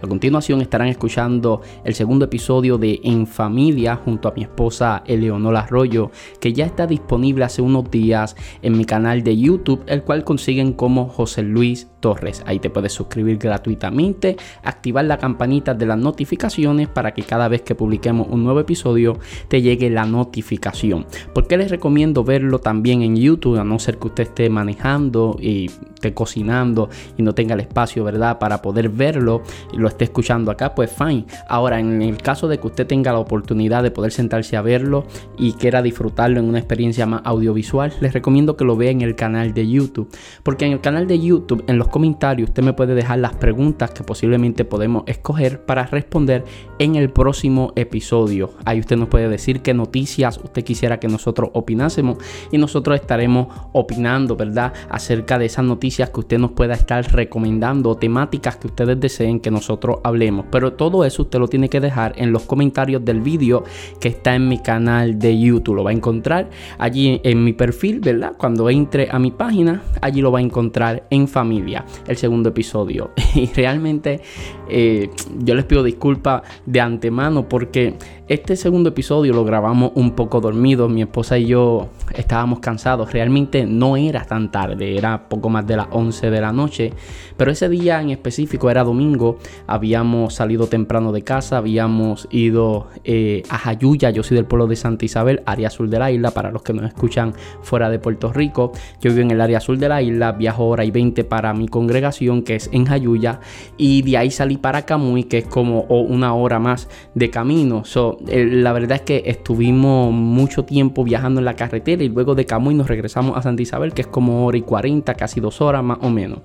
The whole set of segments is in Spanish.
A continuación estarán escuchando el segundo episodio de En Familia junto a mi esposa Eleonora Arroyo, que ya está disponible hace unos días en mi canal de YouTube, el cual consiguen como José Luis Torres. Ahí te puedes suscribir gratuitamente, activar la campanita de las notificaciones para que cada vez que publiquemos un nuevo episodio te llegue la notificación. ¿Por qué les recomiendo verlo también en YouTube? A no ser que usted esté manejando y esté cocinando y no tenga el espacio, ¿verdad? Para poder verlo y esté escuchando acá, pues fine. Ahora, en el caso de que usted tenga la oportunidad de poder sentarse a verlo y quiera disfrutarlo en una experiencia más audiovisual, les recomiendo que lo vea en el canal de YouTube. Porque en el canal de YouTube, en los comentarios, usted me puede dejar las preguntas que posiblemente podemos escoger para responder en el próximo episodio. Ahí usted nos puede decir qué noticias usted quisiera que nosotros opinásemos y nosotros estaremos opinando, ¿verdad? Acerca de esas noticias que usted nos pueda estar recomendando o temáticas que ustedes deseen que nosotros hablemos. Pero todo eso usted lo tiene que dejar en los comentarios del vídeo que está en mi canal de YouTube. Lo va a encontrar allí en mi perfil, ¿verdad? Cuando entre a mi página, allí lo va a encontrar en familia, el segundo episodio. Y realmente eh, yo les pido disculpas de antemano porque este segundo episodio lo grabamos un poco dormido. Mi esposa y yo estábamos cansados. Realmente no era tan tarde, era poco más de las 11 de la noche. Pero ese día en específico era domingo. Habíamos salido temprano de casa, habíamos ido eh, a Jayuya. Yo soy del pueblo de Santa Isabel, área sur de la isla. Para los que nos escuchan fuera de Puerto Rico, yo vivo en el área sur de la isla. Viajo hora y 20 para mi congregación, que es en Jayuya. Y de ahí salí para Camuy, que es como una hora más de camino. la verdad es que estuvimos mucho tiempo viajando en la carretera y luego de Camuy nos regresamos a Santa Isabel, que es como hora y 40, casi dos horas más o menos.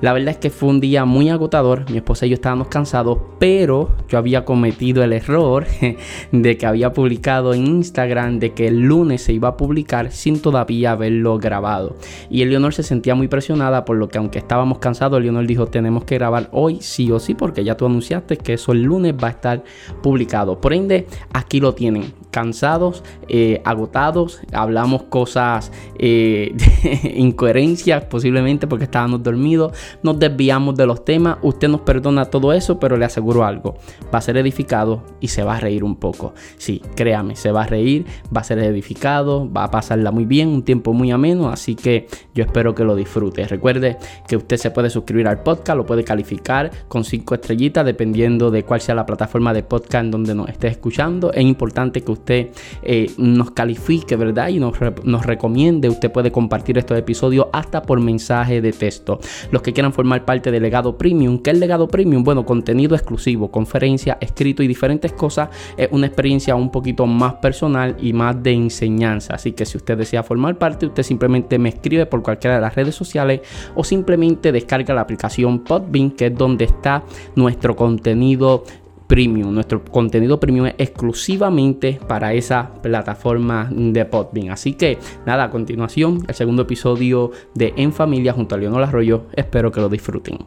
La verdad es que fue un día muy agotador. Mi esposa y yo estábamos cansados, pero yo había cometido el error de que había publicado en Instagram de que el lunes se iba a publicar sin todavía haberlo grabado. Y Eleonor se sentía muy presionada por lo que aunque estábamos cansados, Eleonor dijo tenemos que grabar hoy sí o sí ya tú anunciaste que eso el lunes va a estar publicado. Por ende, aquí lo tienen cansados, eh, agotados, hablamos cosas, eh, incoherencias posiblemente porque estábamos dormidos, nos desviamos de los temas, usted nos perdona todo eso, pero le aseguro algo, va a ser edificado y se va a reír un poco. Sí, créame, se va a reír, va a ser edificado, va a pasarla muy bien, un tiempo muy ameno, así que yo espero que lo disfrute. Recuerde que usted se puede suscribir al podcast, lo puede calificar con cinco estrellitas dependiendo de cuál sea la plataforma de podcast en donde nos esté escuchando. Es importante que usted usted eh, nos califique, ¿verdad? Y nos, nos recomiende. Usted puede compartir estos episodios hasta por mensaje de texto. Los que quieran formar parte del legado premium, ¿qué es el legado premium? Bueno, contenido exclusivo, conferencia, escrito y diferentes cosas. Es una experiencia un poquito más personal y más de enseñanza. Así que si usted desea formar parte, usted simplemente me escribe por cualquiera de las redes sociales o simplemente descarga la aplicación Podbean, que es donde está nuestro contenido premium. Nuestro contenido premium es exclusivamente para esa plataforma de Podbean. Así que nada, a continuación, el segundo episodio de En Familia junto a Leonor Arroyo. Espero que lo disfruten.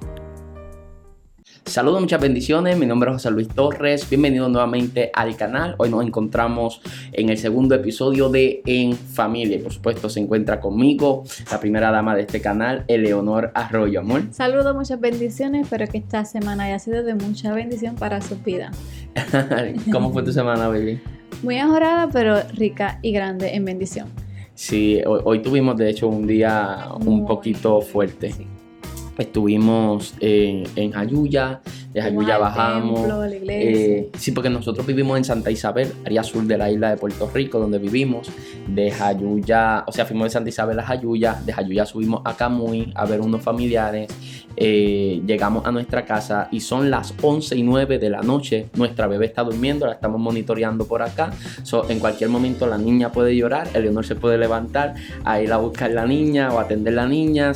Saludos, muchas bendiciones. Mi nombre es José Luis Torres. Bienvenido nuevamente al canal. Hoy nos encontramos en el segundo episodio de En Familia. Por supuesto, se encuentra conmigo la primera dama de este canal, Eleonor Arroyo. Amor. Saludos, muchas bendiciones. Espero que esta semana haya sido de mucha bendición para su vida. ¿Cómo fue tu semana, baby? Muy mejorada, pero rica y grande en bendición. Sí, hoy, tuvimos de hecho un día un poquito fuerte. Estuvimos en, en Ayuya, de Jayuya bajamos. Eh, sí, porque nosotros vivimos en Santa Isabel, área sur de la isla de Puerto Rico, donde vivimos. De Jayuya, o sea, fuimos de Santa Isabel a Jayuya, de Jayuya subimos a Camuy a ver unos familiares. Eh, llegamos a nuestra casa y son las 11 y 9 de la noche. Nuestra bebé está durmiendo, la estamos monitoreando por acá. en cualquier momento la niña puede llorar, el Eleonor se puede levantar a ir a buscar la niña o atender la niña.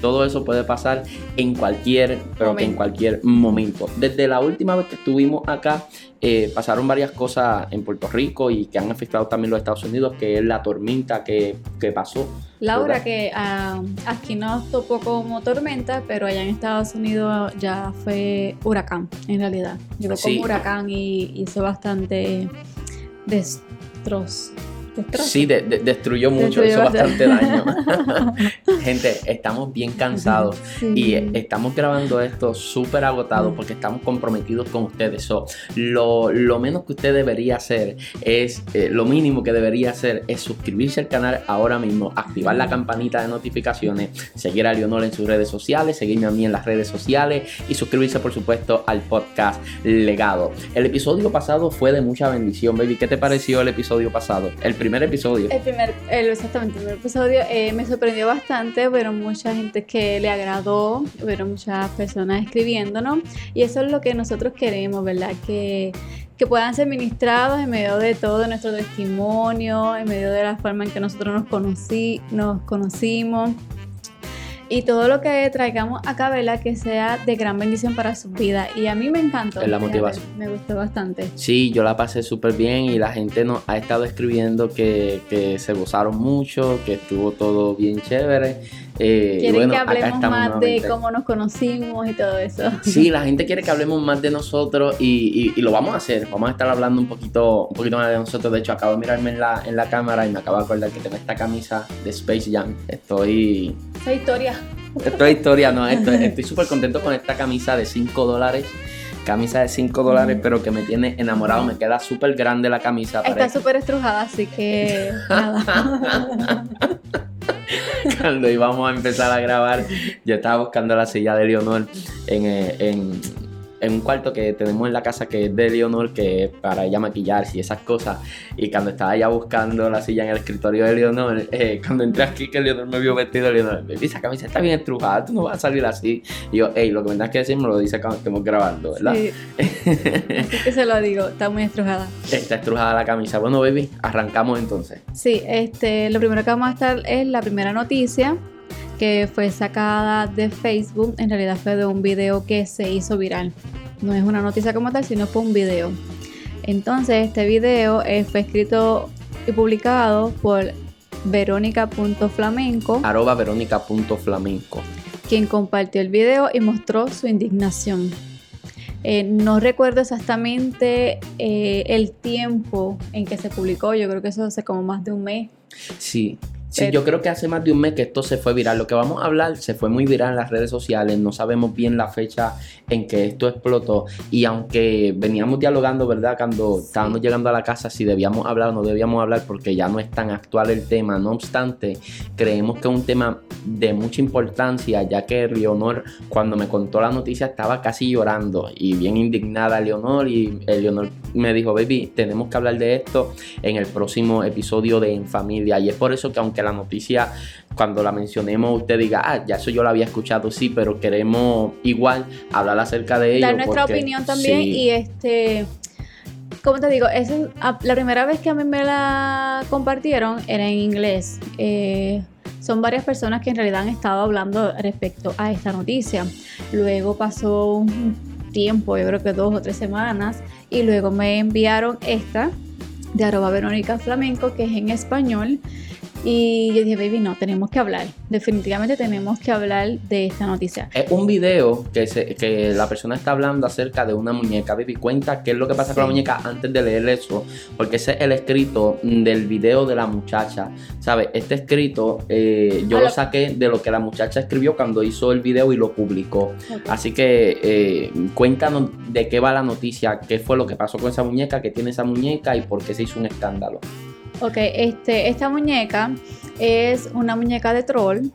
todo eso puede pasar en cualquier, pero en cualquier momento. Desde la última vez que estuvimos acá, eh, pasaron varias cosas en Puerto Rico y que han afectado también los Estados Unidos, que es la tormenta que, que pasó. Laura, que ah, aquí nos tocó como tormenta, pero allá en Estados Unidos ya fue huracán, en realidad. Llegó como huracán y hizo bastante destrozo. Sí, destruyó mucho, hizo bastante daño. Gente, estamos bien cansados y estamos grabando esto súper agotado porque estamos comprometidos con ustedes. So, lo, menos que usted debería hacer es, eh, lo mínimo que debería hacer es suscribirse al canal ahora mismo, activar la campanita de notificaciones, seguir a Leonor en sus redes sociales, seguirme a mí en las redes sociales y suscribirse, por supuesto, al podcast Legado. El episodio pasado fue de mucha bendición, baby. ¿Qué te pareció el episodio pasado? El primer episodio. El primer, exactamente, el primer episodio eh, me sorprendió bastante, pero mucha gente que le agradó, pero muchas personas escribiéndonos, y eso es lo que nosotros queremos, ¿verdad? Que, que puedan ser ministrados en medio de todo nuestro testimonio, en medio de la forma en que nosotros nos, conocí, nos conocimos y todo lo que traigamos acá, ¿verdad? Que sea de gran bendición para su vida. Y a mí me encantó. Es la motivación. Me gustó bastante. Sí, yo la pasé súper bien y la gente nos ha estado escribiendo que, que se gozaron mucho, que estuvo todo bien chévere. Eh, Quieren que hablemos más de cómo nos conocimos y todo eso. Sí, la gente quiere que hablemos más de nosotros y, y, lo vamos a hacer. Vamos a estar hablando un poquito, un poquito más de nosotros. De hecho, acabo de mirarme en la, en la cámara y me acabo de acordar que tengo esta camisa de Space Jam. Estoy... Esta historia. Esto es historia, no, estoy súper contento con esta camisa de 5 dólares camisa de 5 dólares, pero que me tiene enamorado. Me queda súper grande la camisa. Está súper estrujada, así que nada. Cuando íbamos a empezar a grabar, yo estaba buscando la silla de Leonor en, eh, en en un cuarto que tenemos en la casa que es de Leonor, que es para ella maquillarse y esas cosas. Y cuando estaba ya buscando la silla en el escritorio de Leonor, eh, cuando entré aquí que Leonor me vio vestido, Leonor, dice, esa camisa está bien estrujada, tú no vas a salir así. Y yo, hey, lo que me das que decir me lo dice cuando estemos grabando, ¿verdad? Sí. así que se lo digo, está muy estrujada. Está estrujada la camisa. Bueno, baby, arrancamos entonces. Sí, este, lo primero que vamos a estar es la primera noticia que fue sacada de Facebook, en realidad fue de un video que se hizo viral. No es una noticia como tal, sino fue un video. Entonces, este video eh, fue escrito y publicado por verónica.flamenco. Arroba verónica.flamenco. Quien compartió el video y mostró su indignación. Eh, no recuerdo exactamente eh, el tiempo en que se publicó, yo creo que eso hace como más de un mes. Sí, Sí, yo creo que hace más de un mes que esto se fue viral. Lo que vamos a hablar se fue muy viral en las redes sociales. No sabemos bien la fecha en que esto explotó. Y aunque veníamos dialogando, ¿verdad? Cuando estábamos llegando a la casa, si debíamos hablar o no debíamos hablar, porque ya no es tan actual el tema. No obstante, creemos que es un tema de mucha importancia, ya que Leonor, cuando me contó la noticia, estaba casi llorando y bien indignada Leonor. Y Leonor me dijo, baby, tenemos que hablar de esto en el próximo episodio de En Familia. Y es por eso que aunque la noticia, cuando la mencionemos, usted diga, ah, ya eso yo lo había escuchado, sí, pero queremos igual hablar acerca de ello. Dar nuestra opinión también y este... Como te digo, es la primera vez que a mí me la compartieron era en inglés. Eh, son varias personas que en realidad han estado hablando respecto a esta noticia. Luego pasó un tiempo, yo creo que dos o tres semanas, y luego me enviaron esta de arroba Verónica Flamenco, que es en español, y yo dije, baby, no, tenemos que hablar. Definitivamente tenemos que hablar de esta noticia. Es un video que, que la persona está hablando acerca de una muñeca. Baby, cuenta qué es lo que pasa con la muñeca antes de leer eso. Porque ese es el escrito del video de la muchacha. ¿Sabes? Este escrito eh, yo lo saqué de lo que la muchacha escribió cuando hizo el video y lo publicó. Así que eh, cuéntanos de qué va la noticia, qué fue lo que pasó con esa muñeca, qué tiene esa muñeca y por qué se hizo un escándalo. Ok, este, esta muñeca es una muñeca de troll.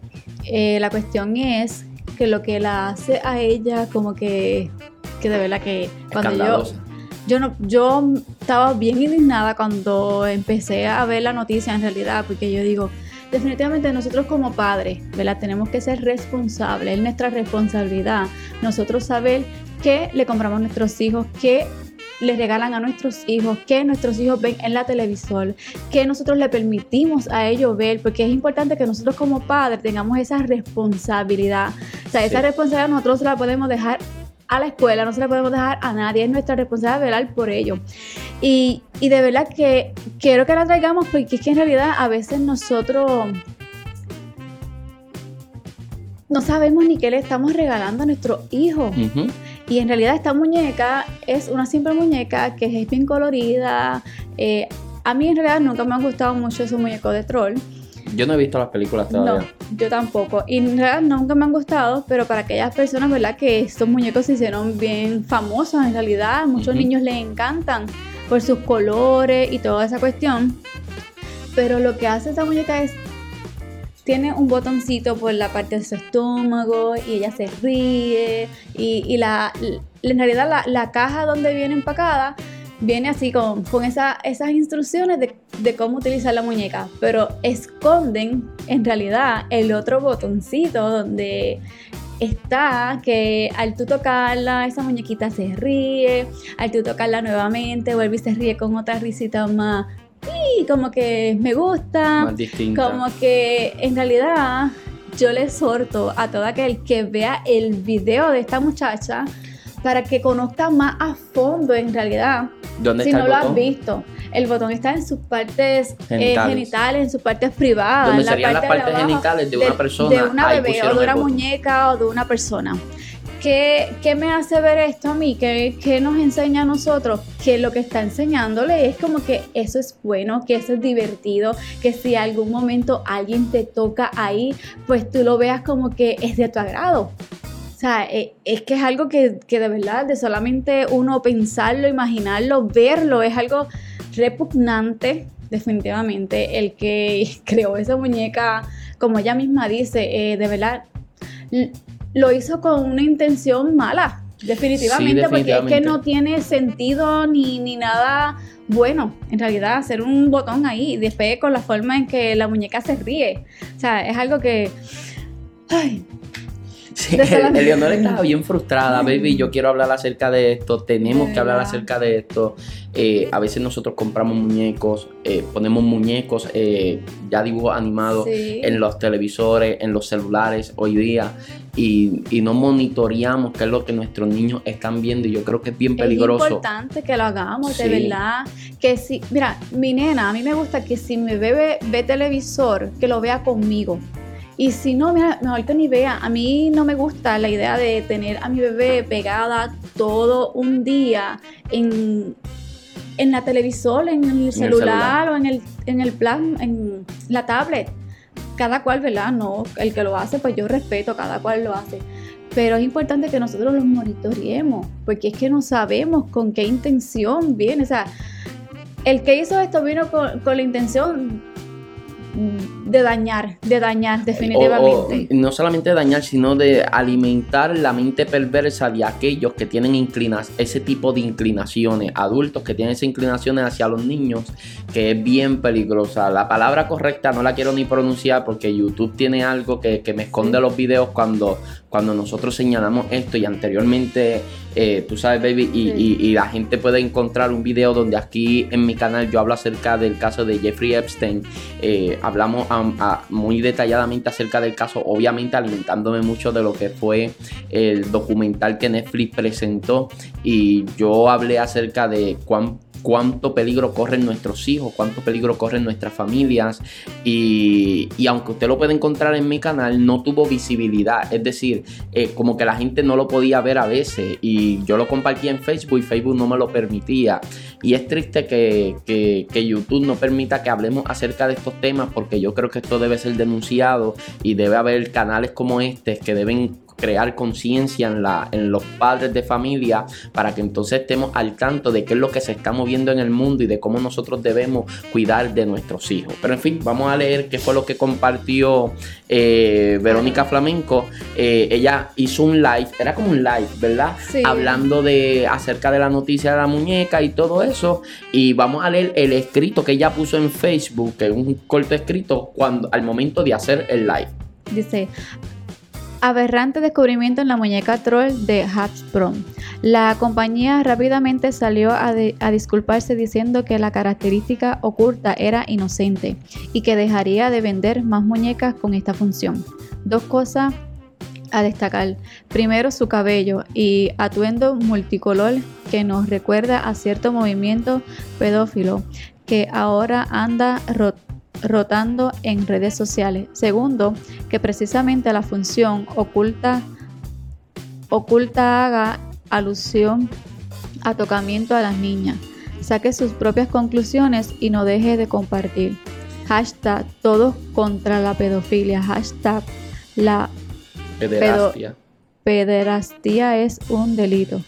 Eh, la cuestión es que lo que la hace a ella como que, que de verdad que cuando yo, yo no, yo estaba bien indignada cuando empecé a ver la noticia en realidad, porque yo digo, definitivamente nosotros como padres, ¿verdad? Tenemos que ser responsables, es nuestra responsabilidad. Nosotros saber qué le compramos a nuestros hijos, qué les regalan a nuestros hijos, que nuestros hijos ven en la televisor, que nosotros le permitimos a ellos ver, porque es importante que nosotros como padres tengamos esa responsabilidad. O sea, esa responsabilidad nosotros la podemos dejar a la escuela, no se la podemos dejar a nadie, es nuestra responsabilidad velar por ello. Y, y de verdad que quiero que la traigamos porque es que en realidad a veces nosotros no sabemos ni qué le estamos regalando a nuestro hijo. Y en realidad esta muñeca es una simple muñeca que es bien colorida. Eh, a mí en realidad nunca me han gustado mucho esos muñecos de troll. Yo no he visto las películas todavía. No, yo tampoco. Y en realidad nunca me han gustado, pero para aquellas personas, ¿verdad? Que estos muñecos se hicieron bien famosos en realidad. Muchos niños les encantan por sus colores y toda esa cuestión. Pero lo que hace esta muñeca es tiene un botoncito por la parte de su estómago y ella se ríe y, la, en realidad la, la, caja donde viene empacada viene así con, con esas instrucciones de, de, cómo utilizar la muñeca, pero esconden en realidad el otro botoncito donde está que al tú tocarla, esa muñequita se ríe, al tú tocarla nuevamente, vuelve y se ríe con otra risita más, y como que me gusta, más distinta. como que en realidad yo le exhorto a todo aquel que vea el video de esta muchacha para que conozca más a fondo en realidad. ¿Dónde si está no el lo botón? has visto. El botón está en sus partes eh, Genitales. en sus partes privadas. Donde en la serían parte las de partes abajo genitales de una persona, De una bebé o de una muñeca o de una persona. ¿Qué, me hace ver esto a mí? ¿Qué, ¿Qué nos enseña a nosotros? Que lo que está enseñándole es como que eso es bueno, que eso es divertido, que si algún momento alguien te toca ahí, pues tú lo veas como que es de tu agrado. O sea, eh, es que es algo que, que de verdad, de solamente uno pensarlo, imaginarlo, verlo, es algo repugnante, definitivamente. El que creó esa muñeca, como ella misma dice, eh, de verdad, lo hizo con una intención mala, definitivamente, Sí, porque es que no tiene sentido ni, ni nada bueno, en realidad, hacer un botón ahí y después con la forma en que la muñeca se ríe. O sea, es algo que... Ay, Sí, Eleonor estaba bien frustrada, baby. Yo quiero hablar acerca de esto. Tenemos que hablar acerca de esto. Eh, a veces nosotros compramos muñecos, eh, ponemos muñecos, eh, ya dibujos animados sí. en los televisores, en los celulares hoy día. Y, y no monitoreamos qué es lo que nuestros niños están viendo. Y yo creo que es bien peligroso. Es importante que lo hagamos, de verdad. Que si, mira, mi nena, a mí me gusta que si mi bebé ve televisor, que lo vea conmigo. Y si no, mira, mejor que ni vea. A mí no me gusta la idea de tener a mi bebé pegada todo un día en, en la televisor, en el celular, celular. o en el, en el plan, en la tablet. Cada cual, ¿verdad? No, el que lo hace, pues yo respeto, cada cual lo hace. Pero es importante que nosotros los monitoreemos, porque es que no sabemos con qué intención viene. O sea, el que hizo esto vino con, con la intención de dañar, de dañar definitivamente. O- o no solamente dañar, sino de alimentar la mente perversa de aquellos que tienen inclinas, ese tipo de inclinaciones, adultos que tienen esas inclinaciones hacia los niños, que es bien peligrosa. La palabra correcta no la quiero ni pronunciar porque YouTube tiene algo que, que me esconde Sí. los videos cuando, cuando nosotros señalamos esto y anteriormente, eh, tú sabes, baby, y, Sí. y- y la gente puede encontrar un video donde aquí en mi canal yo hablo acerca del caso de Jeffrey Epstein. Eh, hablamos a- muy detalladamente acerca del caso, obviamente alimentándome mucho de lo que fue el documental que Netflix presentó y yo hablé acerca de cuán cuánto peligro corren nuestros hijos, cuánto peligro corren nuestras familias. Y, y aunque usted lo puede encontrar en mi canal, no tuvo visibilidad, es decir, eh, como que la gente no lo podía ver a veces. Y yo lo compartí en Facebook y Facebook no me lo permitía. Y es triste que, que- que YouTube no permita que hablemos acerca de estos temas porque yo creo que esto debe ser denunciado y debe haber canales como este que deben crear conciencia en, la, en los padres de familia para que entonces estemos al tanto de qué es lo que se está moviendo en el mundo y de cómo nosotros debemos cuidar de nuestros hijos. Pero en fin, vamos a leer qué fue lo que compartió eh, Verónica Flamenco. Eh, ella hizo un live, era como un live, ¿verdad? Sí. Hablando de acerca de la noticia de la muñeca y todo eso. Y vamos a leer el escrito que ella puso en Facebook, que es un corto escrito, cuando, al momento de hacer el live. Dice, aberrante descubrimiento en la muñeca troll de Hasbro. La compañía rápidamente salió a, a disculparse diciendo que la característica oculta era inocente y que dejaría de vender más muñecas con esta función. Dos cosas a destacar. Primero su cabello y atuendo multicolor que nos recuerda a cierto movimiento pedófilo que ahora anda rotando en redes sociales. Segundo, que precisamente la función oculta, oculta haga alusión a tocamiento a las niñas. Saque sus propias conclusiones y no deje de compartir. Hashtag todos contra la pedofilia. Hashtag la pederastia. es un delito.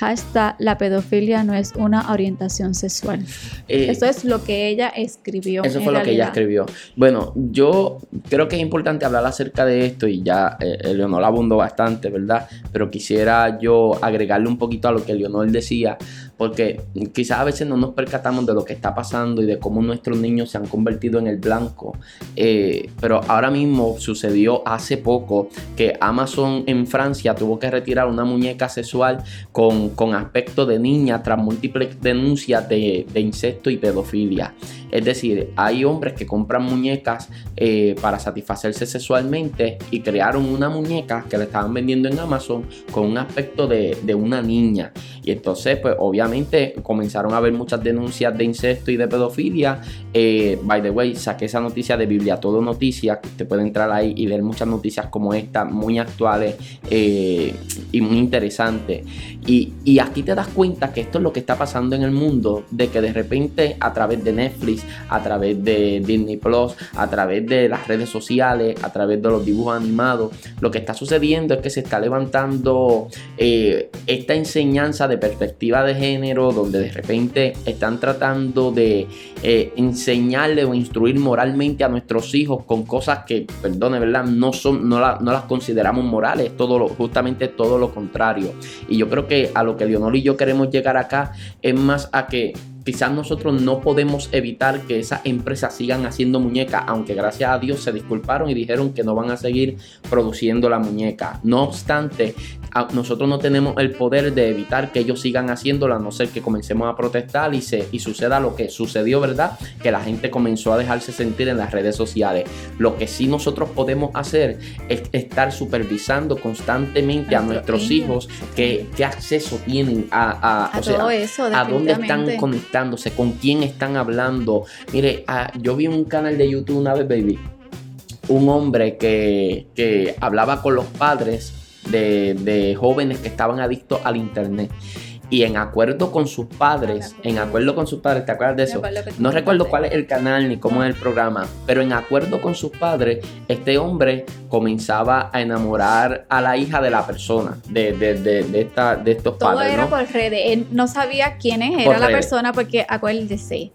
Hashtag la pedofilia no es una orientación sexual. Eh, eso es lo que ella escribió. Eso fue lo que ella escribió. Bueno, yo creo que es importante hablar acerca de esto y ya eh, Leonor abundó bastante, ¿verdad? Pero quisiera yo agregarle un poquito a lo que Leonor decía porque quizás a veces no nos percatamos de lo que está pasando y de cómo nuestros niños se han convertido en el blanco. Eh, pero ahora mismo sucedió hace poco que Amazon en Francia tuvo que retirar una muñeca sexual con, aspecto de niña tras múltiples denuncias de, de incesto y pedofilia. Es decir, hay hombres que compran muñecas eh, para satisfacerse sexualmente y crearon una muñeca que le estaban vendiendo en Amazon con un aspecto de, una niña. Y entonces, pues obviamente comenzaron a haber muchas denuncias de incesto y de pedofilia. Eh, by the way, saqué esa noticia de Biblia Todo Noticias. Usted puede entrar ahí y leer muchas noticias como esta, muy actuales eh, y muy interesantes. Y, y aquí te das cuenta que esto es lo que está pasando en el mundo, de que de repente a través de Netflix, a través de Disney Plus, a través de las redes sociales, a través de los dibujos animados. Lo que está sucediendo es que se está levantando eh, esta enseñanza de perspectiva de género, donde de repente están tratando de eh, enseñarle o instruir moralmente a nuestros hijos con cosas que, perdone, ¿verdad? No, son, no, las consideramos morales, todo justamente todo lo contrario. Y yo creo que a lo que Leonor y yo queremos llegar acá es más a que quizás nosotros no podemos evitar que esas empresas sigan haciendo muñecas, aunque gracias a Dios se disculparon y dijeron que no van a seguir produciendo la muñeca. No obstante, nosotros no tenemos el poder de evitar que ellos sigan haciéndola, a no ser que comencemos a protestar y, se, y suceda lo que sucedió, ¿verdad? Que la gente comenzó a dejarse sentir en las redes sociales. Lo que sí nosotros podemos hacer es estar supervisando constantemente a nuestros hijos qué, acceso tienen a, todo eso, a dónde están con quién están hablando. Mire, ah, yo vi un canal de YouTube una vez, baby un hombre que, que, hablaba con los padres de, jóvenes que estaban adictos al internet y en acuerdo con sus padres, en acuerdo con sus padres, ¿te acuerdas de eso? No recuerdo cuál es el canal ni cómo es el programa, pero en acuerdo con sus padres, este hombre comenzaba a enamorar a la hija de la persona, de, de, de, esta, de estos padres. Todo era por redes, él no sabía quién era la persona porque acuérdese,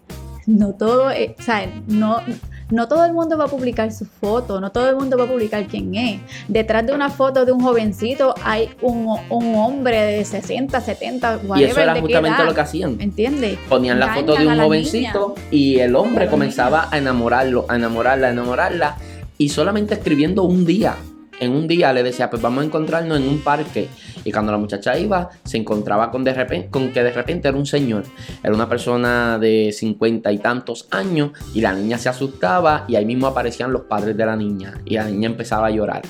no todo, o sea, no no todo el mundo va a publicar su foto, no todo el mundo va a publicar quién es. Detrás de una foto de un jovencito hay un, hombre de 60, 70, whatever, Y eso era justamente lo que hacían. ¿Entiendes? Ponían la foto de un jovencito y el hombre comenzaba a enamorarlo, a enamorarla, a enamorarla y solamente escribiendo un día en un día le decía, pues vamos a encontrarnos en un parque. Y cuando la muchacha iba, se encontraba con, de repente, con que de repente era un señor. Era una persona de cincuenta y tantos años y la niña se asustaba y ahí mismo aparecían los padres de la niña y la niña empezaba a llorar.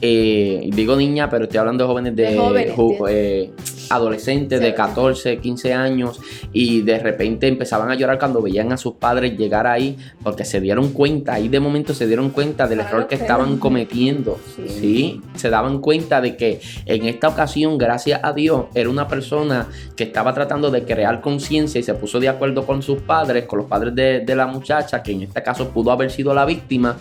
Eh, digo niña, pero estoy hablando de jóvenes de, eh, adolescentes de 14, 15 años y de repente empezaban a llorar cuando veían a sus padres llegar ahí porque se dieron cuenta, ahí de momento se dieron cuenta del error que estaban cometiendo. Sí. Se daban cuenta de que en esta ocasión, gracias a Dios, era una persona que estaba tratando de crear conciencia y se puso de acuerdo con sus padres, con los padres de, la muchacha, que en este caso pudo haber sido la víctima,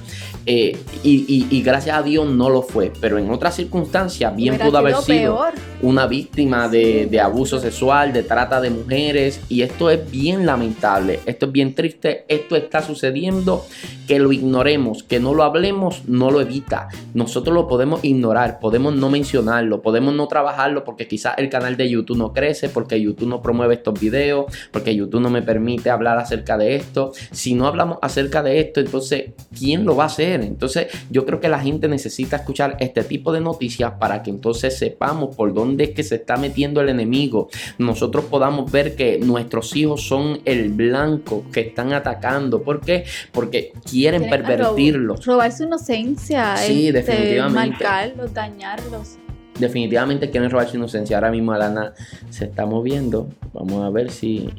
eh, y, gracias a Dios no lo fue. Pero en otras circunstancias, bien pudo haber sido una víctima de, de abuso sexual, de trata de mujeres, y esto es bien lamentable, esto es bien triste, esto está sucediendo, que lo ignoremos, que no lo hablemos, no lo evita. Nosotros lo podemos ignorar, podemos no mencionarlo, podemos no trabajarlo porque quizás el canal de YouTube no crece, porque YouTube no promueve estos videos, porque YouTube no me permite hablar acerca de esto. Si no hablamos acerca de esto, entonces, ¿quién lo va a hacer? Entonces, yo creo que la gente necesita escuchar este tipo de noticias para que entonces sepamos por dónde es que se está metiendo el enemigo, nosotros podamos ver que nuestros hijos son el blanco que están atacando. ¿Por qué? Porque quieren pervertirlos. robar su inocencia. Sí, este, definitivamente. Marcarlos, dañarlos definitivamente quieren robar su inocencia. Ahora mismo Alana se está moviendo. Vamos a ver si.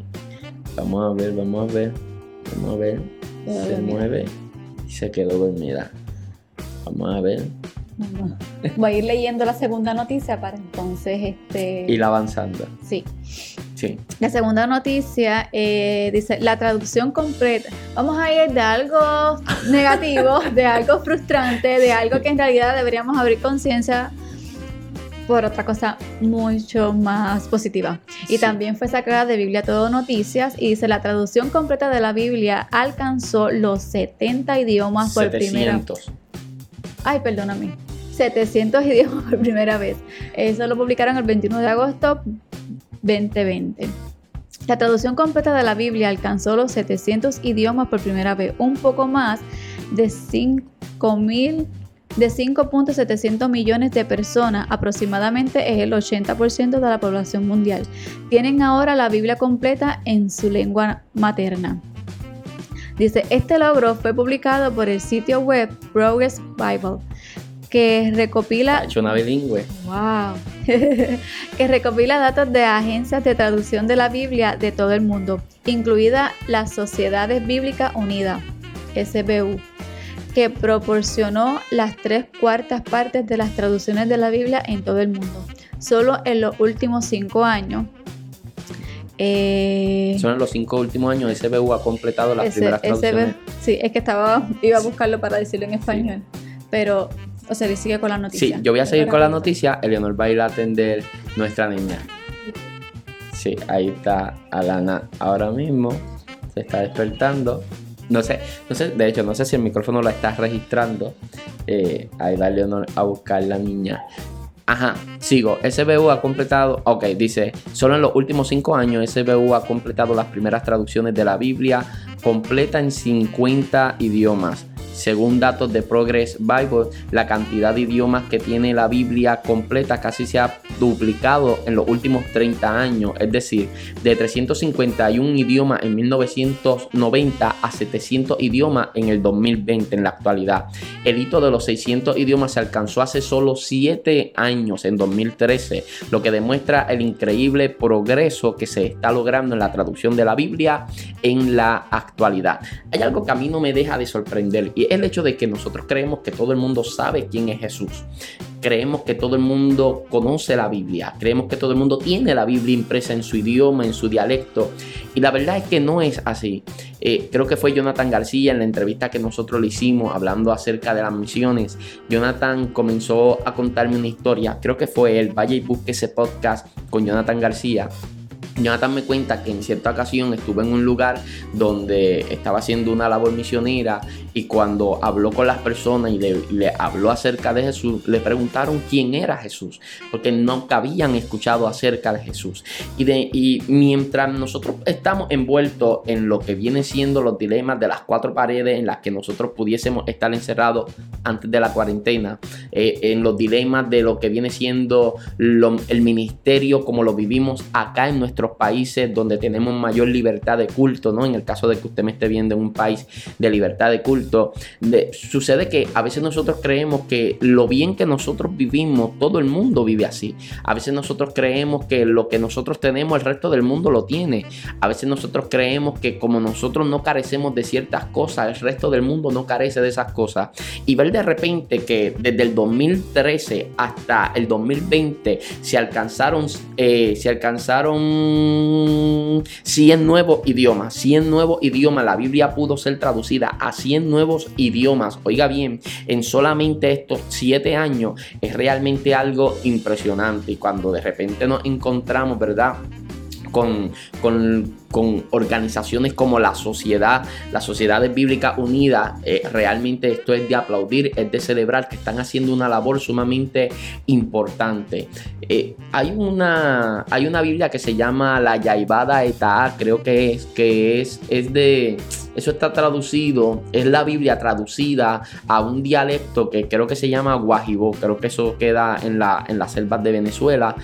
Vamos a ver, vamos a ver. Vamos a ver. Se mueve y se quedó dormida. Vamos a ver. Voy a ir leyendo la segunda noticia para entonces este. Ir avanzando. Sí. Sí. La segunda noticia eh, dice la traducción completa. Vamos a ir de algo negativo, de algo frustrante, de algo que en realidad deberíamos abrir conciencia por otra cosa mucho más positiva. Y también fue sacada de Biblia Todo Noticias y dice la traducción completa de la Biblia alcanzó los 70 idiomas por primera vez. Ay, perdóname. 700 idiomas por primera vez. Eso lo publicaron el 21 de agosto 2020. La traducción completa de la Biblia alcanzó los 700 idiomas por primera vez, un poco más de 5.000 de 5.700 millones de personas, aproximadamente es el 80% de la población mundial, tienen ahora la Biblia completa en su lengua materna. Dice, este logro fue publicado por el sitio web Progress Bible, que recopila... hecho una bilingüe. ¡Wow! que recopila datos de agencias de traducción de la Biblia de todo el mundo, incluida las Sociedades Bíblicas Unidas, SBU que proporcionó las tres cuartas partes de las traducciones de la Biblia en todo el mundo. Solo en los últimos cinco años. Eh, Solo en los cinco últimos años SBU ha completado las primeras traducciones. sí, es que estaba, iba a buscarlo para decirlo en español. Pero, o sea, sigue con la noticia. Sí, yo voy a seguir con la noticia. Eleonor va a ir a atender nuestra niña. Sí, ahí está Alana ahora mismo. Se está despertando. No sé, no sé, de hecho, no sé si el micrófono la está registrando. Eh, ahí dale honor a buscar la niña. Ajá, sigo. SBU ha completado, ok, dice, solo en los últimos cinco años SBU ha completado las primeras traducciones de la Biblia completa en 50 idiomas. Según datos de Progress Bible, la cantidad de idiomas que tiene la Biblia completa casi se ha duplicado en los últimos 30 años, es decir, de 351 idiomas en 1990 a 700 idiomas en el 2020 en la actualidad. El hito de los 600 idiomas se alcanzó hace solo 7 años, en 2013, lo que demuestra el increíble progreso que se está logrando en la traducción de la Biblia en la actualidad. Hay algo que a mí no me deja de sorprender y el hecho de que nosotros creemos que todo el mundo sabe quién es Jesús. Creemos que todo el mundo conoce la Biblia. Creemos que todo el mundo tiene la Biblia impresa en su idioma, en su dialecto. Y la verdad es que no es así. Eh, creo que fue Jonathan García en la entrevista que nosotros le hicimos hablando acerca de las misiones. Jonathan comenzó a contarme una historia. Creo que fue él. Vaya y busque ese podcast con Jonathan García Jonathan me cuenta que en cierta ocasión estuve en un lugar donde estaba haciendo una labor misionera y cuando habló con las personas y le, habló acerca de Jesús, le preguntaron quién era Jesús, porque no habían escuchado acerca de Jesús. Y, de, y mientras nosotros estamos envueltos en lo que viene siendo los dilemas de las cuatro paredes en las que nosotros pudiésemos estar encerrados antes de la cuarentena, eh, en los dilemas de lo que viene siendo el ministerio como lo vivimos acá en nuestro países donde tenemos mayor libertad de culto, ¿no? En el caso de que usted me esté viendo en un país de libertad de culto, sucede que a veces nosotros creemos que lo bien que nosotros vivimos, todo el mundo vive así. A veces nosotros creemos que lo que nosotros tenemos, el resto del mundo lo tiene. A veces nosotros creemos que como nosotros no carecemos de ciertas cosas, el resto del mundo no carece de esas cosas. Y ver de repente que desde el 2013 hasta el 2020 se alcanzaron, eh, se alcanzaron 100 nuevos idiomas, 100 nuevos idiomas. La Biblia pudo ser traducida a 100 nuevos idiomas. Oiga bien, en solamente estos 7 años es realmente algo impresionante. Y cuando de repente nos encontramos, ¿verdad? Con, con con organizaciones como la sociedad, las sociedades bíblicas unidas, eh, realmente esto es de aplaudir, es de celebrar que están haciendo una labor sumamente importante. Eh, hay, una, hay una Biblia que se llama la Yaibada Etaá, creo que es, que es, es de, eso está traducido, es la Biblia traducida a un dialecto que creo que se llama Guajibó, creo que eso queda en, la, en las selvas de Venezuela.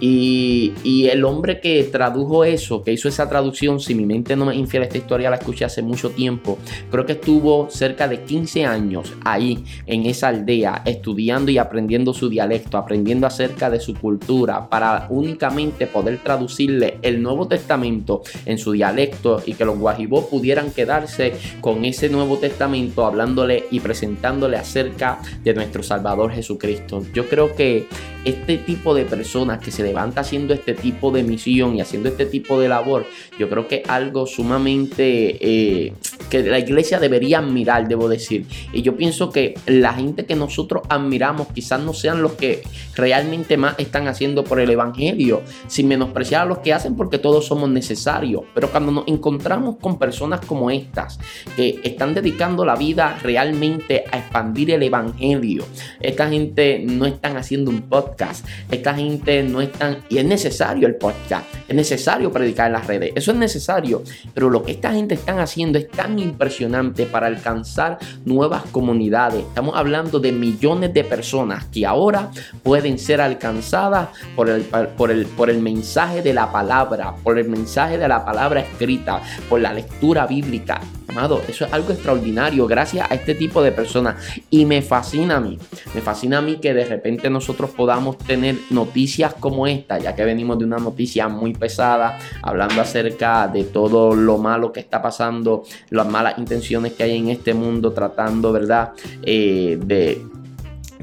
Y, el hombre que tradujo eso, que hizo esa traducción, si mi mente no me infiel, esta historia la escuché hace mucho tiempo, creo que estuvo cerca de 15 años ahí en esa aldea estudiando y aprendiendo su dialecto, aprendiendo acerca de su cultura, para únicamente poder traducirle el Nuevo Testamento en su dialecto y que los guajibos pudieran quedarse con ese Nuevo Testamento hablándole y presentándole acerca de nuestro Salvador Jesucristo. Yo creo que este tipo de personas que se levanta haciendo este tipo de misión y haciendo este tipo de labor, yo creo que algo sumamente eh, que la iglesia debería admirar, debo decir. Y yo pienso que la gente que nosotros admiramos quizás no sean los que realmente más están haciendo por el Evangelio, sin menospreciar a los que hacen porque todos somos necesarios. Pero cuando nos encontramos con personas como estas, que están dedicando la vida realmente a expandir el Evangelio, esta gente no están haciendo un podcast esta gente no es Y es necesario el podcast. Es necesario predicar en las redes. Eso es necesario. Pero lo que esta gente están haciendo es tan impresionante para alcanzar nuevas comunidades. Estamos hablando de millones de personas que ahora pueden ser alcanzadas por el, por el, por el mensaje de la palabra, por el mensaje de la palabra escrita, por la lectura bíblica. Amado, eso es algo extraordinario gracias a este tipo de personas. Y me fascina a mí. Me fascina a mí que de repente nosotros podamos tener noticias como esta, ya que venimos de una noticia muy pesada, hablando acerca de todo lo malo que está pasando, las malas intenciones que hay en este mundo, tratando, ¿verdad? Eh, de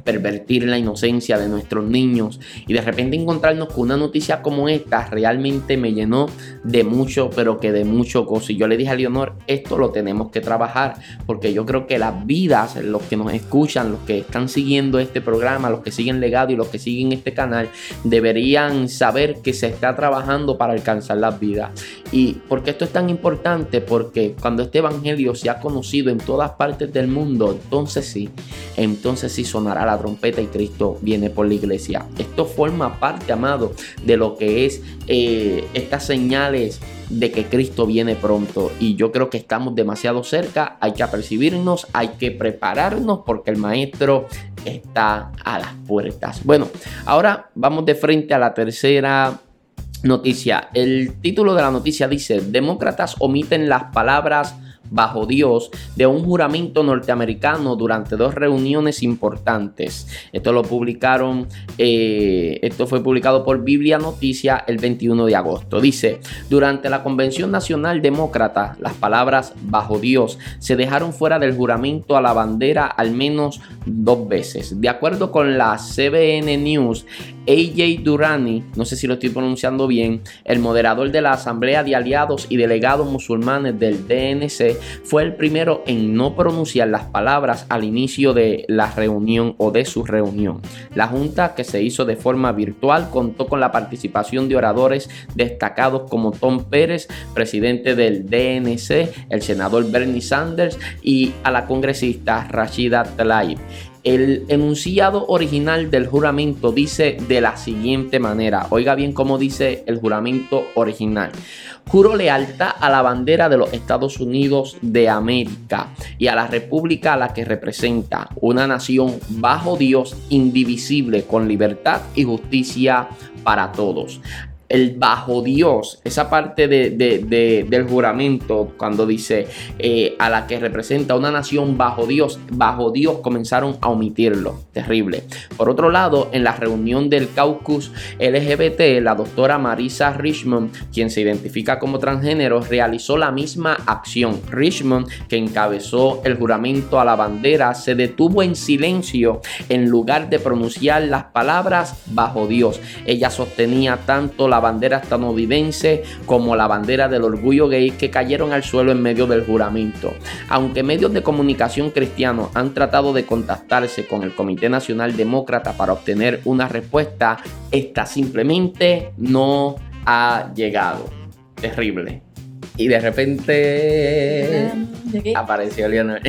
pervertir la inocencia de nuestros niños y de repente encontrarnos con una noticia como esta realmente me llenó de mucho, pero que de mucho gozo. Y yo le dije a Leonor, esto lo tenemos que trabajar porque yo creo que las vidas, los que nos escuchan, los que están siguiendo este programa, los que siguen legado y los que siguen este canal, deberían saber que se está trabajando para alcanzar las vidas. Y porque esto es tan importante, porque cuando este evangelio se ha conocido en todas partes del mundo, entonces sí, entonces sí sonará la trompeta y Cristo viene por la iglesia. Esto forma parte, amado, de lo que es eh, estas señales de que Cristo viene pronto y yo creo que estamos demasiado cerca, hay que apercibirnos, hay que prepararnos porque el maestro está a las puertas. Bueno, ahora vamos de frente a la tercera noticia. El título de la noticia dice, demócratas omiten las palabras bajo Dios de un juramento norteamericano durante dos reuniones importantes. Esto lo publicaron, eh, esto fue publicado por Biblia Noticia el 21 de agosto. Dice, durante la Convención Nacional Demócrata, las palabras bajo Dios se dejaron fuera del juramento a la bandera al menos dos veces. De acuerdo con la CBN News, AJ Durani, no sé si lo estoy pronunciando bien, el moderador de la Asamblea de Aliados y Delegados Musulmanes del DNC, fue el primero en no pronunciar las palabras al inicio de la reunión o de su reunión. La junta, que se hizo de forma virtual, contó con la participación de oradores destacados como Tom Pérez, presidente del DNC, el senador Bernie Sanders y a la congresista Rashida Tlaib. El enunciado original del juramento dice de la siguiente manera, oiga bien cómo dice el juramento original. Juro lealtad a la bandera de los Estados Unidos de América y a la república a la que representa, una nación bajo Dios, indivisible, con libertad y justicia para todos el bajo Dios, esa parte de, del juramento, cuando dice eh, a la que representa una nación bajo Dios, bajo Dios comenzaron a omitirlo. Terrible. Por otro lado, en la reunión del caucus LGBT, la doctora Marisa Richmond, quien se identifica como transgénero, realizó la misma acción. Richmond, que encabezó el juramento a la bandera, se detuvo en silencio en lugar de pronunciar las palabras bajo Dios. Ella sostenía tanto la bandera estadounidense como la bandera del orgullo gay que cayeron al suelo en medio del juramento. Aunque medios de comunicación cristianos han tratado de contactarse con el Comité Nacional Demócrata para obtener una respuesta, esta simplemente no ha llegado. Terrible. Y de repente apareció Leonor.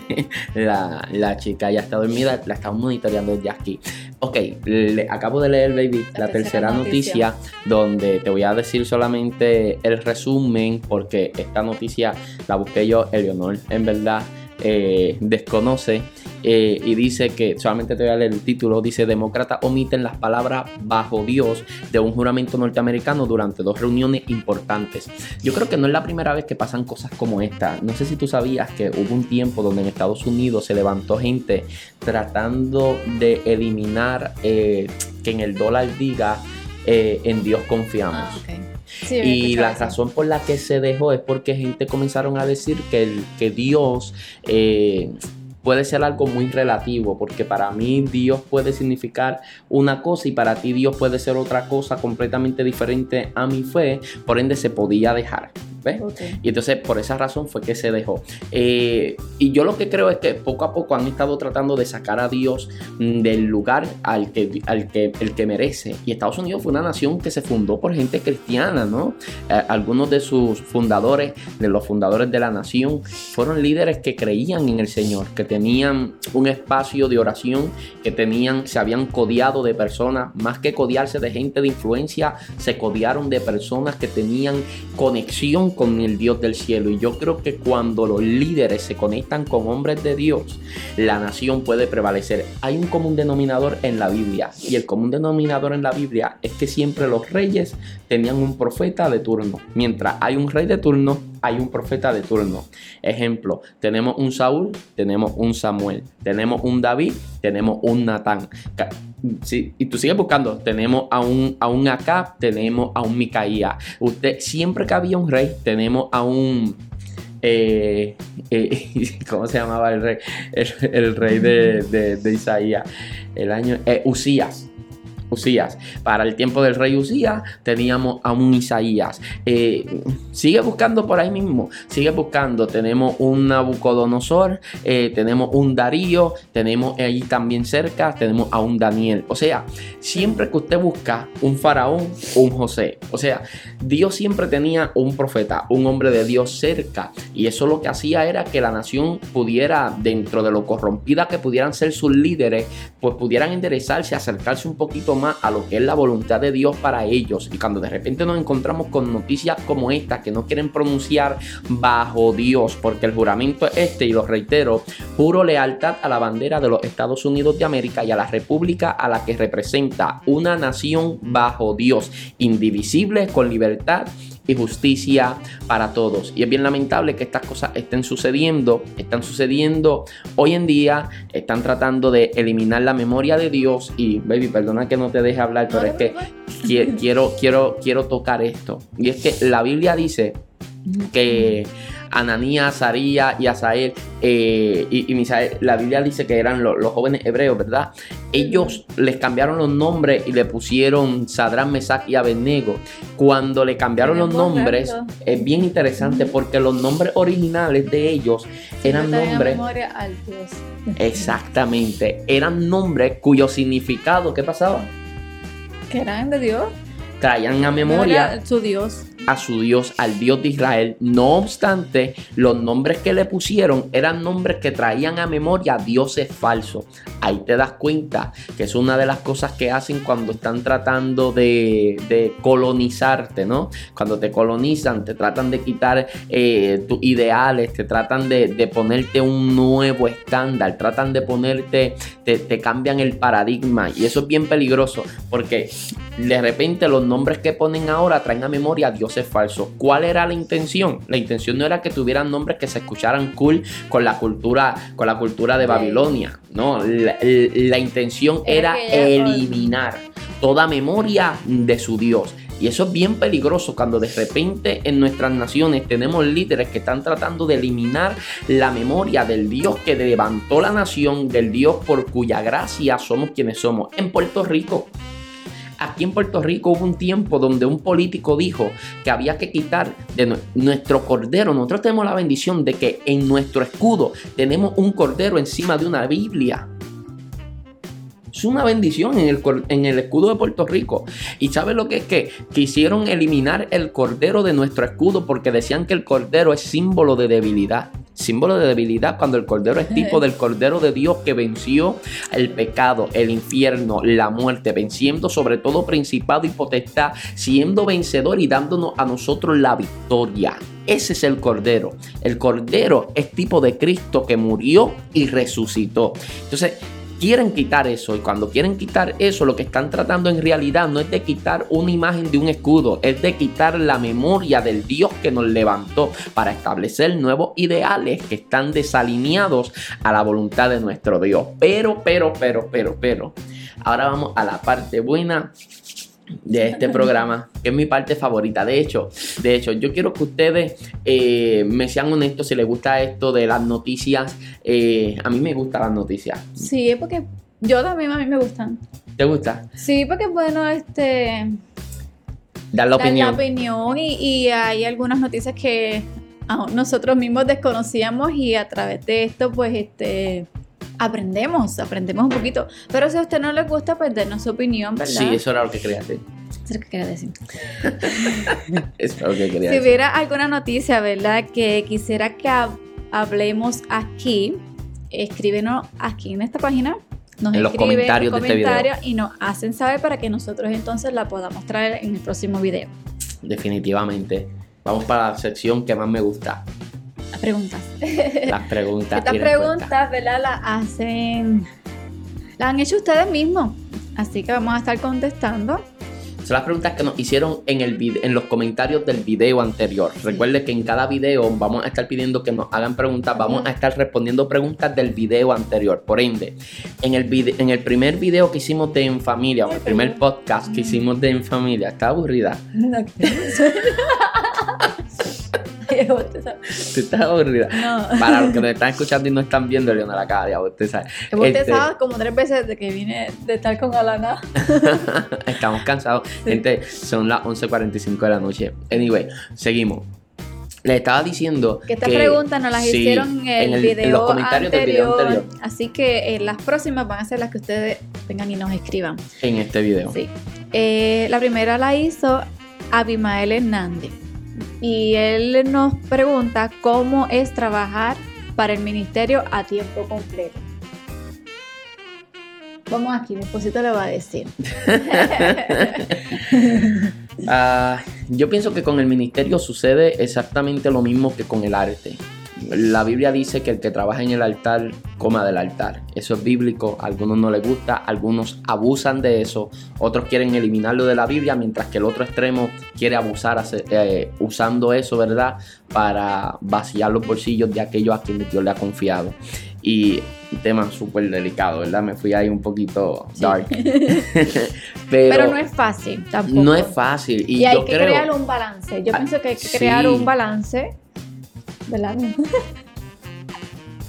la, la, chica ya está dormida, la estamos monitoreando ya aquí. Ok, le, acabo de leer, baby, la, tercera, noticia. donde te voy a decir solamente el resumen, porque esta noticia la busqué yo, Eleonor, en verdad, eh, desconoce. eh, y dice que, solamente te voy a leer el título, dice, demócratas omiten las palabras bajo Dios de un juramento norteamericano durante dos reuniones importantes. Yo creo que no es la primera vez que pasan cosas como esta. No sé si tú sabías que hubo un tiempo donde en Estados Unidos se levantó gente tratando de eliminar eh, que en el dólar diga eh, en Dios confiamos. Ah, y la razón por la que se dejó es porque gente comenzaron a decir que, el, que Dios eh, puede ser algo muy relativo, porque para mí Dios puede significar una cosa y para ti Dios puede ser otra cosa completamente diferente a mi fe, por ende se podía dejar. Y entonces por esa razón fue que se dejó. Eh, y yo lo que creo es que poco a poco han estado tratando de sacar a Dios mm, del lugar al que, al que, el que merece. Y Estados Unidos fue una nación que se fundó por gente cristiana, ¿no? Eh, algunos de sus fundadores, de los fundadores de la nación, fueron líderes que creían en el Señor, que tenían un espacio de oración, que tenían, se habían codiado de personas, más que codiarse de gente de influencia, se codiaron de personas que tenían conexión con el Dios del cielo. Y yo creo que cuando los líderes se conectan con hombres de Dios, la nación puede prevalecer. Hay un común denominador en la Biblia. Y el común denominador en la Biblia es que siempre los reyes tenían un profeta de turno. Mientras hay un rey de turno, hay un profeta de turno. Ejemplo, tenemos un Saúl, tenemos un Samuel, tenemos un David, tenemos un Natán. y tú sigues buscando, tenemos a un, a un Acab, tenemos a un Micaía. Usted, siempre que había un rey, tenemos a un eh, eh, ¿cómo se llamaba el rey? El, rey de, de, Isaías. El año. Eh, Usías. Para el tiempo del rey Usías teníamos a un Isaías. Eh, sigue buscando por ahí mismo, sigue buscando. Tenemos un Nabucodonosor, eh, tenemos un Darío, tenemos ahí también cerca, tenemos a un Daniel. O sea, siempre que usted busca un faraón, un José. O sea, Dios siempre tenía un profeta, un hombre de Dios cerca. Y eso lo que hacía era que la nación pudiera, dentro de lo corrompida que pudieran ser sus líderes, pues pudieran enderezarse, acercarse un poquito más a lo que es la voluntad de Dios para ellos. Y cuando de repente nos encontramos con noticias como esta que no quieren pronunciar bajo Dios, porque el juramento es este, y lo reitero, juro lealtad a la bandera de los Estados Unidos de América y a la república a la que representa una nación bajo Dios, indivisible, con libertad y justicia para todos. Y es bien lamentable que estas cosas estén sucediendo, están sucediendo hoy en día, están tratando de eliminar la memoria de Dios y, baby, perdona que no te deje hablar, pero es que quiero, quiero, quiero tocar esto. Y es que la Biblia dice que Ananías, Azarías y Asael eh, y, Misael, la Biblia dice que eran los jóvenes hebreos, ¿verdad? Ellos les cambiaron los nombres y le pusieron Sadrán, Mesac y Abednego. Cuando le cambiaron los nombres, es bien interesante porque los nombres originales de ellos eran nombres... Exactamente, eran nombres cuyo significado, ¿qué pasaba? Que eran de Dios. Traían a memoria... su Dios a su Dios, al Dios de Israel. No obstante, los nombres que le pusieron eran nombres que traían a memoria dioses falsos. Ahí te das cuenta que es una de las cosas que hacen cuando están tratando de, colonizarte, ¿no? Cuando te colonizan, te tratan de quitar eh, tus ideales, te tratan de, ponerte un nuevo estándar, tratan de ponerte, te, cambian el paradigma. Y eso es bien peligroso porque de repente los nombres que ponen ahora traen a memoria dioses es falso. ¿Cuál era la intención? La intención no era que tuvieran nombres que se escucharan cool con la cultura, con la cultura de Babilonia. No, la, intención era, eliminar toda memoria de su Dios. Y eso es bien peligroso cuando de repente en nuestras naciones tenemos líderes que están tratando de eliminar la memoria del Dios que levantó la nación, del Dios por cuya gracia somos quienes somos. En Puerto Rico Aquí en Puerto Rico hubo un tiempo donde un político dijo que había que quitar de nuestro cordero. Nosotros tenemos la bendición de que en nuestro escudo tenemos un cordero encima de una Biblia. Es una bendición en el, en el escudo de Puerto Rico. ¿Y sabes lo que es que quisieron eliminar el cordero de nuestro escudo porque decían que el cordero es símbolo de debilidad? Símbolo de debilidad cuando el cordero es tipo del cordero de Dios que venció el pecado, el infierno, la muerte, venciendo sobre todo principado y potestad, siendo vencedor y dándonos a nosotros la victoria. Ese es el Cordero. El Cordero es tipo de Cristo que murió y resucitó. Entonces, quieren quitar eso y cuando quieren quitar eso lo que están tratando en realidad no es de quitar una imagen de un escudo, es de quitar la memoria del Dios que nos levantó para establecer nuevos ideales que están desalineados a la voluntad de nuestro Dios. Pero, pero, pero, pero, pero. Ahora vamos a la parte buena de este programa, que es mi parte favorita. De hecho, de hecho, yo quiero que ustedes eh, me sean honestos si les gusta esto de las noticias. Eh, a mí me gustan las noticias. Sí, porque yo también a mí me gustan. ¿Te gusta? Sí, porque bueno, este dar la opinión. la opinión y, y hay algunas noticias que nosotros mismos desconocíamos y a través de esto, pues, este aprendemos, aprendemos un poquito. Pero si a usted no le gusta, pues denos su opinión, ¿verdad? Sí, eso era lo que quería decir. Eso es lo que quería decir. eso era lo que quería si hubiera alguna noticia, ¿verdad? Que quisiera que hablemos aquí, escríbenos aquí en esta página. Nos en los comentarios, en los comentarios de este video. y nos hacen saber para que nosotros entonces la podamos traer en el próximo video. Definitivamente. Vamos para la sección que más me gusta. Las preguntas. Las preguntas. Estas preguntas, ¿verdad? Las hacen. Las han hecho ustedes mismos. Así que vamos a estar contestando. Son las preguntas que nos hicieron en, el en los comentarios del video anterior. Recuerde que en cada video vamos a estar pidiendo que nos hagan preguntas, vamos a estar respondiendo preguntas del video anterior. Por ende, en el, en el primer video que hicimos de En Familia, o el primer podcast que hicimos de En Familia, está aburrida. No, Tú estás aburrida. Para los que nos están escuchando y no están viendo, Leona la cara, ya sabe. Usted este... como tres veces de que vine de estar con Alana. Estamos cansados. Gente, son las 11.45 de la noche. Anyway, seguimos. Les estaba diciendo que estas preguntas nos las hicieron en el, video en los comentarios anterior, del video anterior. Así que eh, las próximas van a ser las que ustedes vengan y nos escriban. En este video. Sí. Eh, la primera la hizo Abimael Hernández y él nos pregunta cómo es trabajar para el ministerio a tiempo completo. Vamos aquí, mi esposito le va a decir. Ah, yo pienso que con el ministerio sucede exactamente lo mismo que con el arte la Biblia dice que el que trabaja en el altar coma del altar. Eso es bíblico, a algunos no les gusta, algunos abusan de eso, otros quieren eliminarlo de la Biblia, mientras que el otro extremo quiere abusar eh, usando eso, ¿verdad? Para vaciar los bolsillos de aquellos a quienes Dios le ha confiado. Y un tema súper delicado, ¿verdad? Me fui ahí un poquito dark. Pero, no es fácil tampoco. No es fácil. Y, hay que crear un balance. Yo pienso que hay que crear un balance ¿verdad?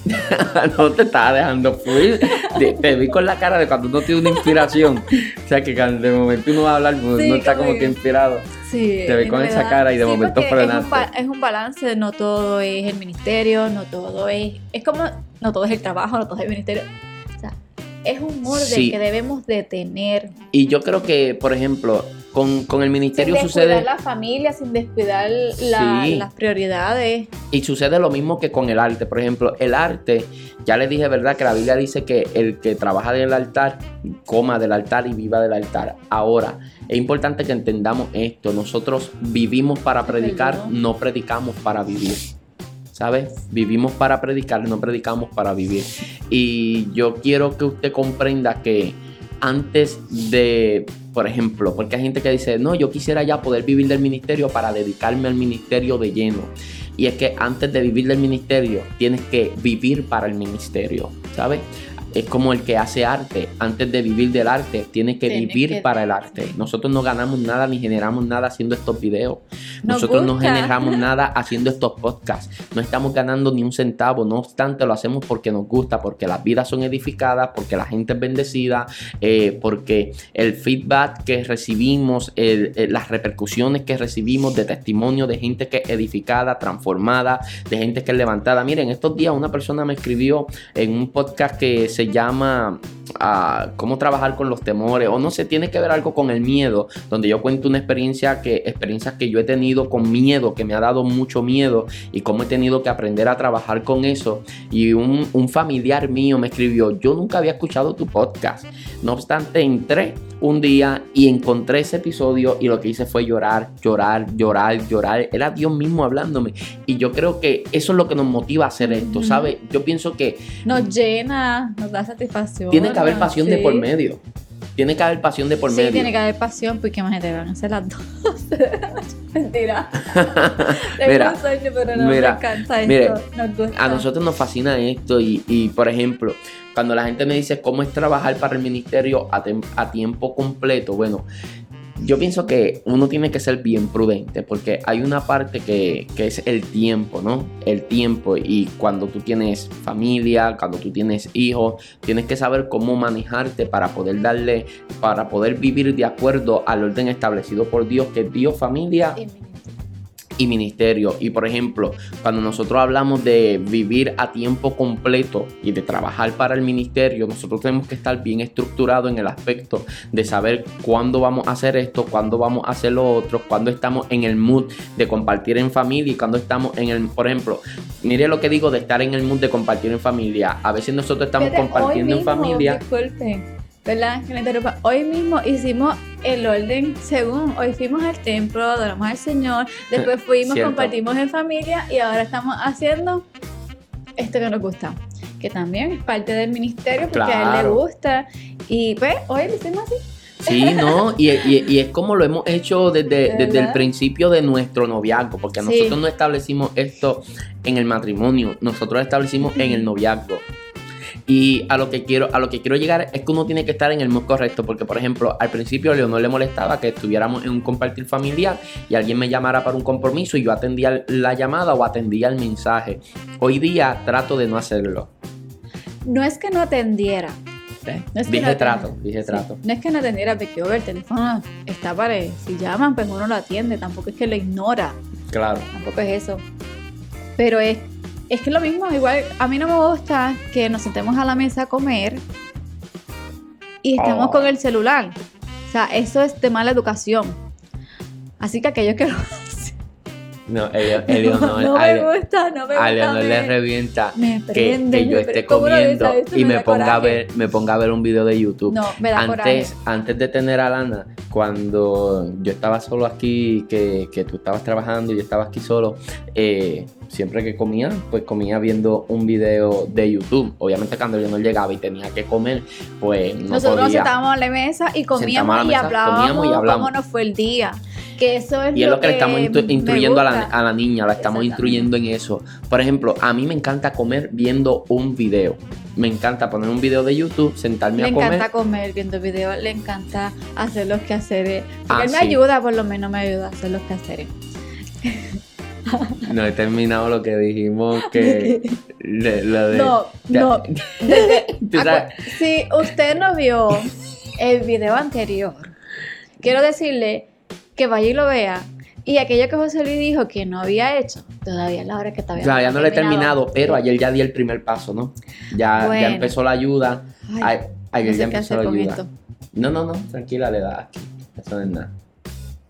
no te estaba dejando fluir. Te, vi con la cara de cuando uno tiene una inspiración. O sea, que de momento uno va a hablar, pues, no está como que inspirado. Sí, te vi con esa cara y de momento frenaste. Es, es un, balance, no todo es el ministerio, no todo es. Es como. No todo es el trabajo, no todo es el ministerio. O sea, es un orden que debemos de tener. Y yo creo que, por ejemplo, con, el ministerio sin sucede. la familia, sin descuidar las prioridades. Y sucede lo mismo que con el arte. Por ejemplo, el arte, ya les dije, ¿verdad? Que la Biblia dice que el que trabaja del altar, coma del altar y viva del altar. Ahora, es importante que entendamos esto. Nosotros vivimos para predicar, no predicamos para vivir. ¿sabes? Vivimos para predicar, no predicamos para vivir. Y yo quiero que usted comprenda que antes de, por ejemplo, porque hay gente que dice, no, yo quisiera ya poder vivir del ministerio para dedicarme al ministerio de lleno. Y es que antes de vivir del ministerio, tienes que vivir para el ministerio, ¿sabes? Es como el que hace arte. Antes de vivir del arte, tiene que vivir para el arte. Nosotros no ganamos nada ni generamos nada haciendo estos videos. Nosotros no generamos nada haciendo estos podcasts. No estamos ganando ni un centavo. No obstante, lo hacemos porque nos gusta, porque las vidas son edificadas, porque la gente es bendecida, eh, porque el feedback que recibimos, las repercusiones que recibimos de testimonio de gente que es edificada, transformada, de gente que es levantada. Miren, estos días una persona me escribió en un podcast que se llama cómo trabajar con los temores, o no sé, tiene que ver algo con el miedo, donde yo cuento una experiencia que, experiencias que yo he tenido con miedo, que me ha dado mucho miedo, y cómo he tenido que aprender a trabajar con eso. Y un, un familiar mío me escribió, yo nunca había escuchado tu podcast. No obstante, entré un día y encontré ese episodio y lo que hice fue llorar, llorar, llorar, llorar. Era Dios mismo hablándome. Y yo creo que eso es lo que nos motiva a hacer esto, ¿sabes? Yo pienso que... Nos llena, nos da satisfacción. Tiene que haber pasión de por medio. Tiene que haber pasión de por medio. Sí, tiene que haber pasión, porque imagínate, van a hacer las dos. Mentira. mira, sueño, pero no mira, me encanta esto. A nosotros nos fascina esto y, y, por ejemplo, cuando la gente me dice cómo es trabajar para el ministerio a, a tiempo completo, bueno, yo pienso que uno tiene que ser bien prudente porque hay una parte que, es el tiempo, ¿no? El tiempo y cuando tú tienes familia, cuando tú tienes hijos, tienes que saber cómo manejarte para poder darle, para poder vivir de acuerdo al orden establecido por Dios, que Dios, familia y ministerio. Y por ejemplo, cuando nosotros hablamos de vivir a tiempo completo y de trabajar para el ministerio, nosotros tenemos que estar bien estructurados en el aspecto de saber cuándo vamos a hacer esto, cuándo vamos a hacer lo otro, cuándo estamos en el mood de compartir en familia y cuándo estamos en el, por ejemplo, mire lo que digo de estar en el mood de compartir en familia. A veces nosotros estamos compartiendo en familia. ¿Verdad? Que interrumpa. Hoy mismo hicimos el orden según hoy fuimos al templo, adoramos al Señor, después fuimos, compartimos en familia y ahora estamos haciendo esto que nos gusta, que también es parte del ministerio porque a él le gusta. Y pues hoy lo hicimos así. Sí, no, y, es como lo hemos hecho desde, desde el principio de nuestro noviazgo, porque nosotros no establecimos esto en el matrimonio, nosotros lo establecimos en el noviazgo. Y a lo que quiero, a lo que quiero llegar es que uno tiene que estar en el modo correcto. Porque, por ejemplo, al principio a Leonor le molestaba que estuviéramos en un compartir familiar y alguien me llamara para un compromiso y yo atendía la llamada o atendía el mensaje. Hoy día trato de no hacerlo. No es que no atendiera. ¿Eh? dije trato, dije trato. No es que no atendiera, porque el teléfono está para. Si llaman, pues uno lo atiende. Tampoco es que lo ignora. Claro. Tampoco es eso. Pero es es que lo mismo, igual a mí no me gusta que nos sentemos a la mesa a comer y estemos con oh. el celular. O sea, eso es de mala educación. Así que aquellos que lo no, Elio, no, no me gusta, no me gusta. A Leonor le revienta que, yo esté comiendo y me, ponga a ver, me ponga a ver un video de YouTube. No, me da antes, antes de tener a Lana, cuando yo estaba solo aquí, que, que tú estabas trabajando y yo estaba aquí solo, eh, siempre que comía, pues comía viendo un video de YouTube. Obviamente cuando yo no llegaba y tenía que comer, pues no Nosotros nos sentábamos a la mesa y comíamos, y, hablábamos y cómo nos fue el día. Que eso es y es lo que, le estamos instruyendo a la, niña, la estamos instruyendo en eso. Por ejemplo, a mí me encanta comer viendo un video. Me encanta poner un video de YouTube, sentarme a comer. Le encanta comer viendo videos, le encanta hacer los quehaceres. Porque ah, él me ayuda, por lo menos me ayuda a hacer los quehaceres. No he terminado lo que dijimos que lo de, no, no. si usted no vio el video anterior, quiero decirle que vaya y lo vea. Y aquello que José Luis dijo que no había hecho, todavía es la hora que todavía Todavía no, lo he terminado, pero ayer ya di el primer paso, ¿no? Ya, ya empezó la ayuda. ayer ya empezó la ayuda. No, no, no, tranquila, le da aquí. Eso no es nada.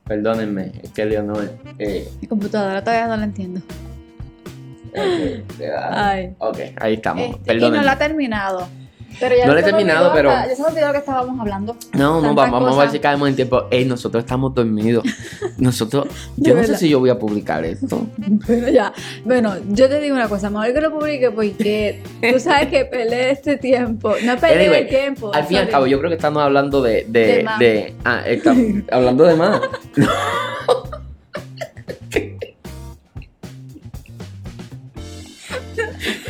Perdónenme, es que Leonor. Eh, Mi computadora todavía no la entiendo. Okay, Ay. ok, ahí estamos. Este, y no la ha terminado. Pero ya no lo he terminado, pero. Ya se me olvidó que estábamos hablando. No, no, vamos, a ver si caemos en tiempo. Ey, nosotros estamos dormidos. Nosotros. yo no sé si yo voy a publicar esto. Pero ya. Bueno, yo te digo una cosa. Mejor que lo publique porque tú sabes que peleé este tiempo. No peleé el tiempo. Al fin y al cabo, yo creo que estamos hablando de. de, de, ah, hablando de más.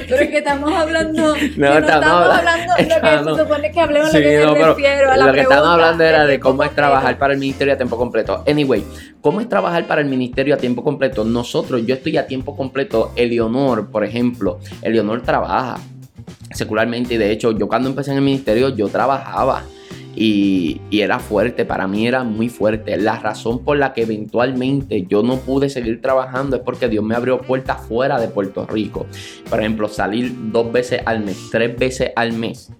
Pero es que estamos hablando. No, estamos, hablando de lo que se supone que hablemos lo que me refiero a la Lo que estamos hablando era de cómo es trabajar para el ministerio a tiempo completo. Anyway, ¿cómo es trabajar para el ministerio a tiempo completo? Nosotros, yo estoy a tiempo completo. Eleonor, por ejemplo, Eleonor trabaja secularmente. Y de hecho, yo cuando empecé en el ministerio, yo trabajaba. Y, era fuerte, para mí era muy fuerte. La razón por la que eventualmente yo no pude seguir trabajando es porque Dios me abrió puertas fuera de Puerto Rico. Por ejemplo, salir dos veces al mes, tres veces al mes.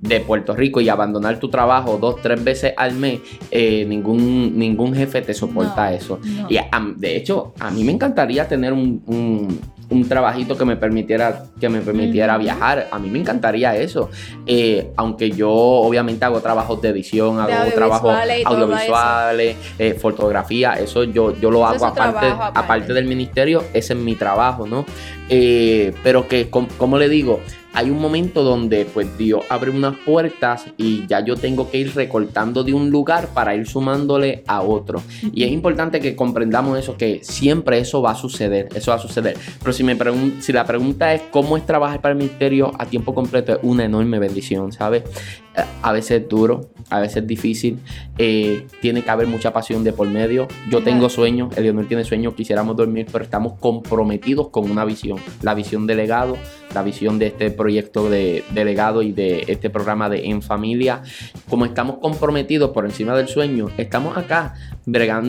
de Puerto Rico y abandonar tu trabajo dos, tres veces al mes, eh, ningún, ningún jefe te soporta eso. Y de hecho, a mí me encantaría tener un, un, trabajito que me permitiera, que me permitiera viajar. A mí me encantaría eso. Eh, aunque yo obviamente hago trabajos de edición, hago trabajos audiovisuales, eh, fotografía, eso yo, yo lo hago aparte, aparte, del ministerio, ese es mi trabajo, ¿no? pero que, como le digo, hay un momento donde pues Dios abre unas puertas y ya yo tengo que ir recortando de un lugar para ir sumándole a otro. Y es importante que comprendamos eso, que siempre eso va a suceder, eso va a suceder. Pero si, me si la pregunta es cómo es trabajar para el ministerio a tiempo completo, es una enorme bendición, ¿sabes? a veces es duro, a veces es difícil, eh, tiene que haber mucha pasión de por medio. Yo tengo sueños, Leonel tiene sueños, quisiéramos dormir, pero estamos comprometidos con una visión, la visión de legado, la visión de este proyecto de, legado y de este programa de En Familia. Como estamos comprometidos por encima del sueño, estamos acá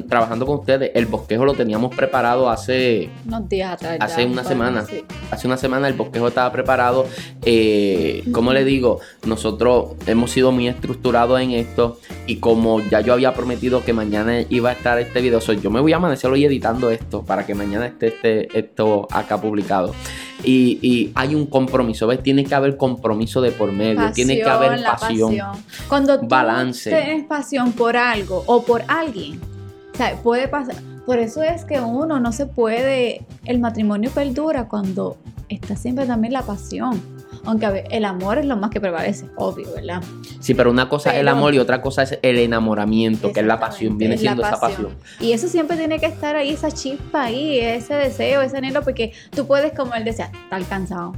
trabajando con ustedes. El bosquejo lo teníamos preparado hace unos días atrás. Hace una semana. Hace una semana el bosquejo estaba preparado. Eh, como le digo, nosotros hemos sido muy estructurados en esto y como ya yo había prometido que mañana iba a estar este video, yo me voy a amanecer hoy editando esto para que mañana esté este, esto acá publicado. Y, hay un compromiso, ¿ves? Tiene que haber compromiso de por medio, tiene que haber pasión, Cuando tú balance. tienes pasión por algo o por alguien, o sea, puede pasar. Por eso es que uno no se puede, el matrimonio perdura cuando está siempre también la pasión. Aunque el amor es lo más que prevalece, obvio, ¿verdad? Sí, pero una cosa es el amor y otra cosa es el enamoramiento, que es la pasión, viene siendo esa pasión. Y eso siempre tiene que estar ahí, esa chispa ahí, ese deseo, ese anhelo, porque tú puedes, como él decía, estar cansado.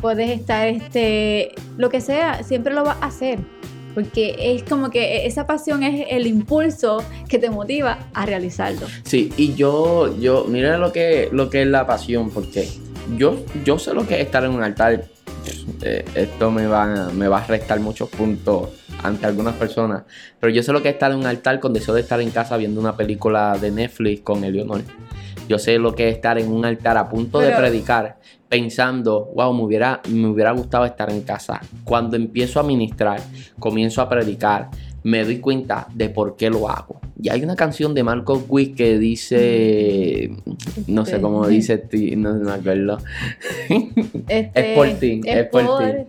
Puedes estar, este, lo que sea, siempre lo vas a hacer porque es como que esa pasión es el impulso que te motiva a realizarlo. Sí, y yo, yo, mira lo que, lo que es la pasión, porque yo, yo sé lo que es estar en un altar eh, esto me va, me va a restar muchos puntos ante algunas personas. Pero yo sé lo que es estar en un altar con deseo de estar en casa viendo una película de Netflix con Eleonor. Yo sé lo que es estar en un altar a punto de predicar, pensando, wow, me hubiera, me hubiera gustado estar en casa. Cuando empiezo a ministrar, comienzo a predicar, me doy cuenta de por qué lo hago. Y hay una canción de Marco Witt que dice, no sé cómo dice, no me acuerdo. Este, es por ti, es, por,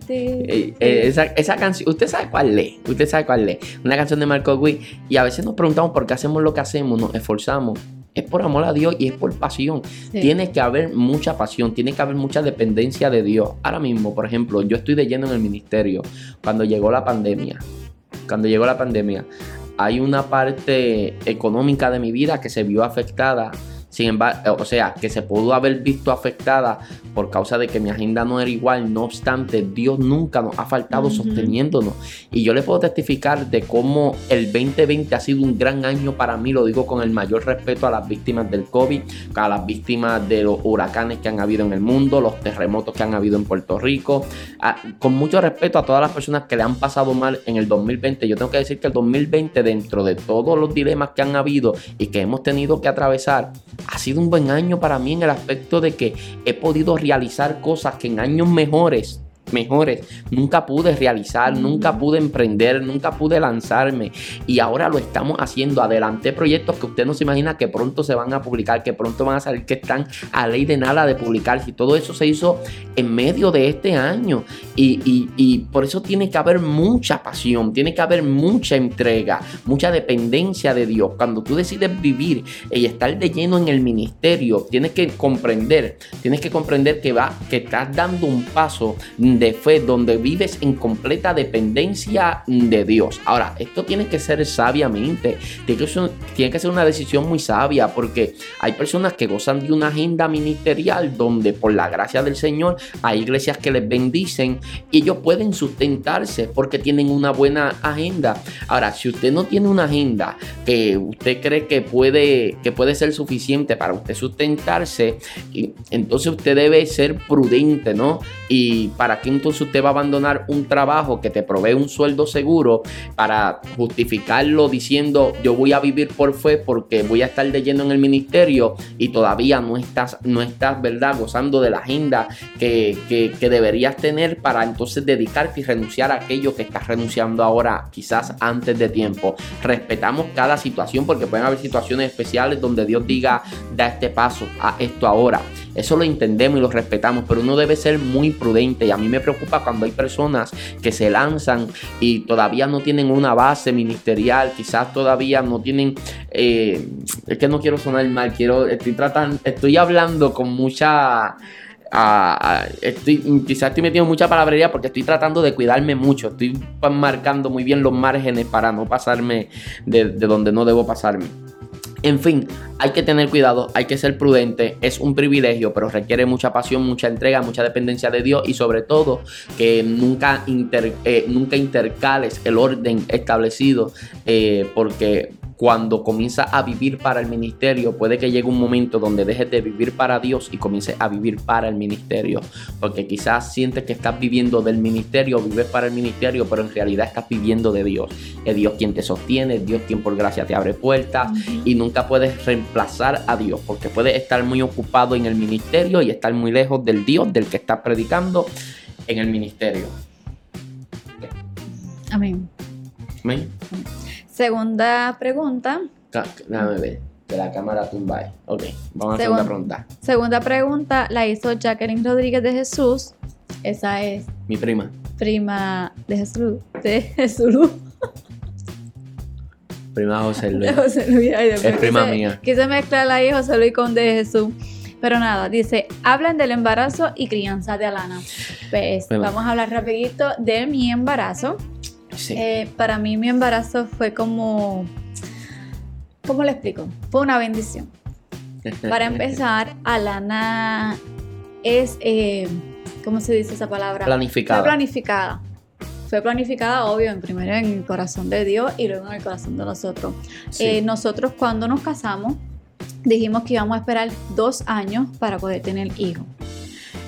ti. Eh, eh, esa, esa, canción, usted sabe cuál es, usted sabe cuál es. Una canción de Marco Witt. Y a veces nos preguntamos por qué hacemos lo que hacemos, nos esforzamos. Es por amor a Dios y es por pasión. Tiene que haber mucha pasión, tiene que haber mucha dependencia de Dios. Ahora mismo, por ejemplo, yo estoy de lleno en el ministerio cuando llegó la pandemia cuando llegó la pandemia, hay una parte económica de mi vida que se vio afectada sin embargo, o sea, que se pudo haber visto afectada por causa de que mi agenda no era igual. No obstante, Dios nunca nos ha faltado sosteniéndonos. Y yo le puedo testificar de cómo el 2020 ha sido un gran año para mí. Lo digo con el mayor respeto a las víctimas del COVID, a las víctimas de los huracanes que han habido en el mundo, los terremotos que han habido en Puerto Rico. con mucho respeto a todas las personas que le han pasado mal en el 2020. Yo tengo que decir que el 2020, dentro de todos los dilemas que han habido y que hemos tenido que atravesar, ha sido un buen año para mí en el aspecto de que he podido realizar cosas que en años mejores mejores. Nunca pude realizar, nunca pude emprender, nunca pude lanzarme. Y ahora lo estamos haciendo. Adelante proyectos que usted no se imagina que pronto se van a publicar, que pronto van a salir, que están a ley de nada de publicar. Y todo eso se hizo en medio de este año. Y, y por eso tiene que haber mucha pasión, tiene que haber mucha entrega, mucha dependencia de Dios. Cuando tú decides vivir y estar de lleno en el ministerio, tienes que comprender, tienes que comprender que va, que estás dando un paso de fe, donde vives en completa dependencia de Dios. Ahora, esto tiene que ser sabiamente, tiene que ser una decisión muy sabia, porque hay personas que gozan de una agenda ministerial donde por la gracia del Señor hay iglesias que les bendicen y ellos pueden sustentarse porque tienen una buena agenda. Ahora, si usted no tiene una agenda que usted cree que puede, que puede ser suficiente para usted sustentarse, entonces usted debe ser prudente, ¿no? Y para qué entonces usted va a abandonar un trabajo que te provee un sueldo seguro para justificarlo diciendo yo voy a vivir por fe porque voy a estar leyendo en el ministerio y todavía no estás, no estás, ¿verdad? Gozando de la agenda que, que deberías tener para entonces dedicarte y renunciar a aquello que estás renunciando ahora, quizás antes de tiempo. Respetamos cada situación porque pueden haber situaciones especiales donde Dios diga, da este paso, a esto ahora. Eso lo entendemos y lo respetamos, pero uno debe ser muy prudente y a mí me preocupa cuando hay personas que se lanzan y todavía no tienen una base ministerial, quizás todavía no tienen, eh, es que no quiero sonar mal, quiero, estoy tratando, estoy hablando con mucha... estoy, quizás estoy metiendo mucha palabrería porque estoy tratando de cuidarme mucho. Estoy marcando muy bien los márgenes para no pasarme de donde no debo pasarme. En fin, hay que tener cuidado, hay que ser prudente, es un privilegio, pero requiere mucha pasión, mucha entrega, mucha dependencia de Dios y sobre todo que nunca, eh, nunca intercales el orden establecido, eh, porque cuando comienza a vivir para el ministerio, puede que llegue un momento donde dejes de vivir para Dios y comiences a vivir para el ministerio. Porque quizás sientes que estás viviendo del ministerio, vives para el ministerio, pero en realidad estás viviendo de Dios. Es Dios quien te sostiene, es Dios quien por gracia te abre puertas y nunca puedes reemplazar a Dios porque puedes estar muy ocupado en el ministerio y estar muy lejos del Dios del que estás predicando en el ministerio. Amén. Amén. Segunda pregunta. Déjame ver, que la cámara tumba. Ok, vamos a hacer una pregunta. Segunda pregunta la hizo Jacqueline Rodríguez de Jesús. Esa es. Mi prima. Prima de Jesús. De Jesús. Prima José Luis. De José Luis. es prima mía. Quise mezclar ahí José Luis con de Jesús. Pero nada, dice, hablan del embarazo y crianza de Alana. Pues vamos a hablar rapidito de mi embarazo. Eh, para mí mi embarazo fue como, ¿cómo le explico? Fue una bendición. Para empezar, Alana es, eh, ¿cómo se dice esa palabra? Planificada. Fue planificada. Fue planificada, obvio, en primero en el corazón de Dios y luego en el corazón de nosotros. Eh, nosotros cuando nos casamos dijimos que íbamos a esperar dos años para poder tener hijos.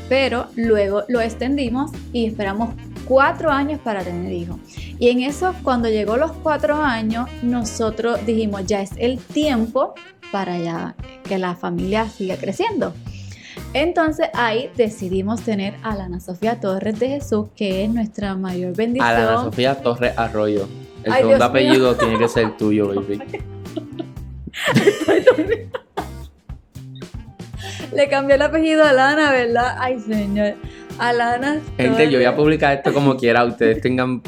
Pero luego lo extendimos y esperamos cuatro años para tener hijos. Y en eso, cuando llegó los cuatro años, nosotros dijimos, ya es el tiempo para ya que la familia siga creciendo. Entonces ahí decidimos tener a Ana Sofía Torres de Jesús, que es nuestra mayor bendición. Ana Sofía Torres Arroyo. El segundo apellido tiene que ser tuyo, baby. Le cambié el apellido a Lana, ¿verdad? Ay, señor. Alana. Gente, yo voy a publicar esto como quiera. Ustedes tengan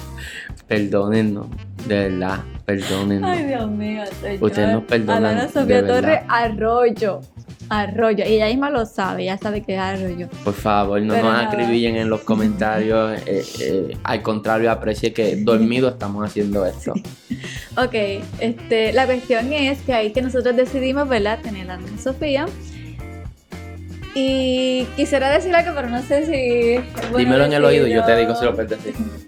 Perdónennos, de verdad, perdónennos. Ay, Dios mío, Ustedes nos perdonan. Alana Sofía Torres Arroyo. Arroyo. Y ella misma lo sabe, ella sabe que es arroyo. Por favor, no nos acribillen en los comentarios. Eh, eh, al contrario, aprecie que dormido estamos haciendo esto. ok, este, la cuestión es que ahí que nosotros decidimos, ¿verdad? Tener a Ana Sofía. Y quisiera decir algo, pero no sé si. Dímelo en el oído y yo te digo si lo puedes decir.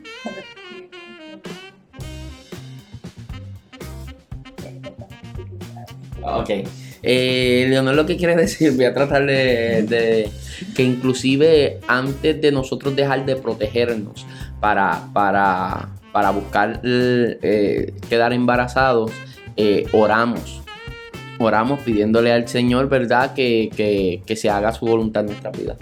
Ok. Eh, Leonel lo que quiere decir, voy a tratar de, que inclusive antes de nosotros dejar de protegernos para, para, para buscar eh, quedar embarazados, eh, oramos. Oramos pidiéndole al Señor, ¿verdad? Que, que, que se haga su voluntad en nuestra vida.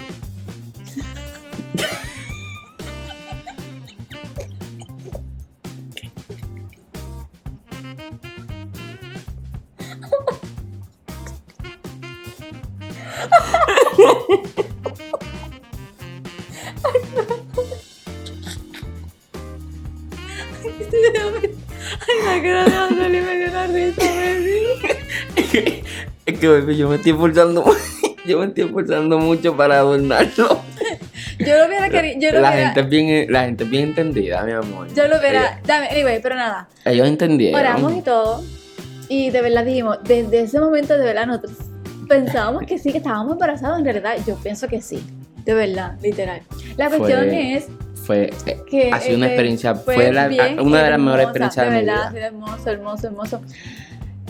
Yo me estoy esforzando, yo me estoy esforzando mucho para adornarlo. Yo lo hubiera querido. la, gente es bien, la gente es bien entendida, mi amor. Yo lo hubiera. Dame, anyway, pero nada. Ellos entendieron. Oramos y todo. Y de verdad dijimos, desde ese momento, de verdad, nosotros pensábamos que sí, que estábamos embarazados. En realidad, yo pienso que sí. De verdad, literal. La cuestión es fue que ha sido una experiencia fue, una de las mejores experiencias de, de mi verdad, hermoso hermoso hermoso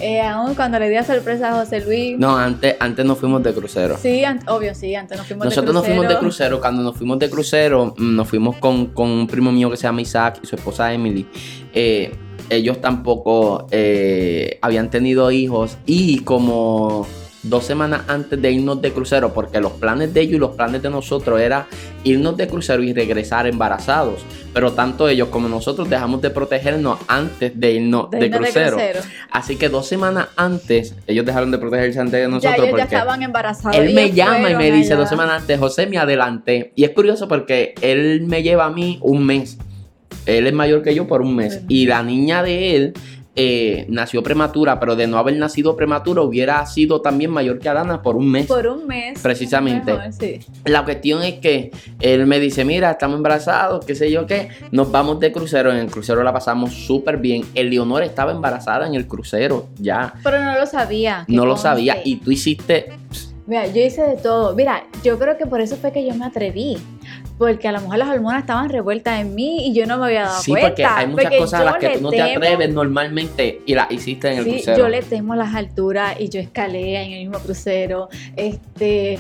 Eh, aún cuando le di a sorpresa a José Luis. No, antes, antes nos fuimos de crucero. Sí, obvio, sí, antes nos fuimos Nosotros de nos crucero. fuimos de crucero. Cuando nos fuimos de crucero, mm, nos fuimos con, con un primo mío que se llama Isaac y su esposa Emily. Eh, ellos tampoco eh, habían tenido hijos y como dos semanas antes de irnos de crucero, porque los planes de ellos y los planes de nosotros era irnos de crucero y regresar embarazados. Pero tanto ellos como nosotros dejamos de protegernos antes de irnos de, De irnos de crucero. Así que dos semanas antes, ellos dejaron de protegerse antes de Ya nosotros ellos ya porque estaban embarazados. él me llama y me dice allá. dos semanas antes, José, me adelanté. Y es curioso porque él me lleva a mí un mes. Él es mayor que yo por un mes. Y la niña de él eh, nació prematura, pero de no haber nacido prematura hubiera sido también mayor que Alana por un mes. Por un mes. Precisamente. Mejor, sí. La cuestión es que él me dice, mira, estamos embarazados, qué sé yo qué, nos vamos de crucero, en el crucero la pasamos súper bien. Eleonor estaba embarazada en el crucero, ya. Pero no lo sabía. No lo sabía y tú hiciste Mira, yo hice de todo. Mira, yo creo que por eso fue que yo me atreví. Porque a lo mejor las hormonas estaban revueltas en mí y yo no me había dado Sí, cuenta. porque hay muchas Porque cosas a las que tú no te temo- atreves normalmente y las hiciste en el Sí, crucero. yo le temo las alturas y yo escalé en el mismo crucero. Este,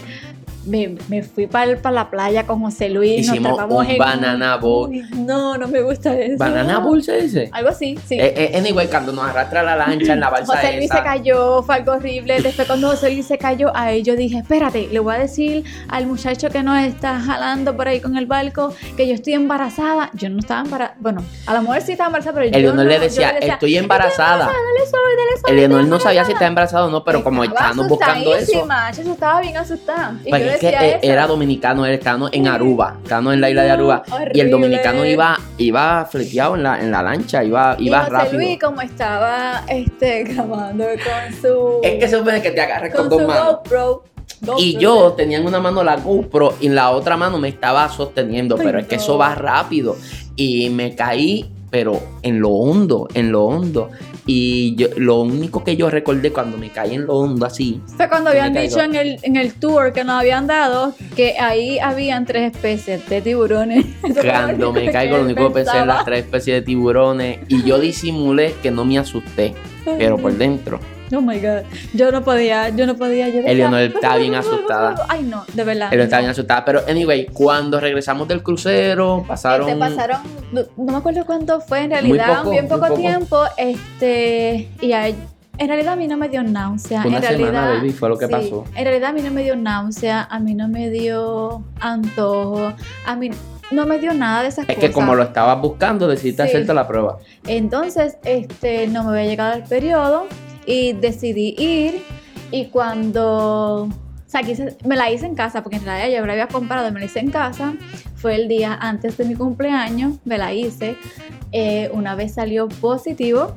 me, me fui para la playa con José Luis. Hicimos un en- banana boat. Uy, No, no me gusta eso. ¿Banana bowl se dice? Algo así, sí. Eh, eh, anyway, cuando nos arrastra la lancha en la balsa José Luis esa, se cayó, fue algo horrible. Después cuando José Luis se cayó, ahí yo dije, espérate, le voy a decir al muchacho que nos está jalando por ahí con el barco que yo estoy embarazada. Yo no estaba embarazada. Bueno, a lo mejor sí estaba embarazada, pero yo Eleonor no, le yo decía, estoy embarazada. Dale suave, dale suave. Eleonor no sabía si embarazada". estaba embarazada o no, pero como estábamos buscando eso. Yo estaba bien asustada. Y Pues yo es que eh, eso. era dominicano, él estábamos en Aruba, estábamos en la isla de Aruba. No, Y el dominicano iba, iba fleteado en la, en la lancha, iba, Y iba José rápido. Luis, como estaba este, grabando con su. Es que se supone que te agarres con, con dos manos. GoPro. Y yo tenía en una mano la GoPro y en la otra mano me estaba sosteniendo, Ay, pero es que eso va rápido. Y me caí, pero en lo hondo, en lo hondo. Y yo, lo único que yo recordé cuando me caí en lo hondo así, Fue cuando habían dicho en el, en el tour que nos habían dado que ahí habían tres especies de tiburones. Cuando me caigo, lo único que pensé en las tres especies de tiburones. Y yo disimulé que no me asusté, pero por dentro. Oh my god. Yo no podía, yo no podía. Yo Eleonor está bien asustada. Ay, no, de verdad. Él estaba bien asustada. Pero, anyway, cuando regresamos del crucero, pasaron. Este, pasaron, no, me acuerdo cuánto fue en realidad, poco, bien muy poco, poco. tiempo. Este, y a- en realidad a mí no me dio náusea. Una en semana, realidad, baby, fue lo que sí, pasó. En realidad a mí no me dio náusea, a mí no me dio antojo, a mí no me dio nada de esas Es cosas. que como lo estabas buscando, decidiste Sí. hacerte la prueba. Entonces, este, no me había llegado el periodo y decidí ir y cuando, o sea, me la hice en casa porque en realidad yo la había comprado y me la hice en casa. Fue el día antes de mi cumpleaños, me la hice. Eh, una vez salió positivo,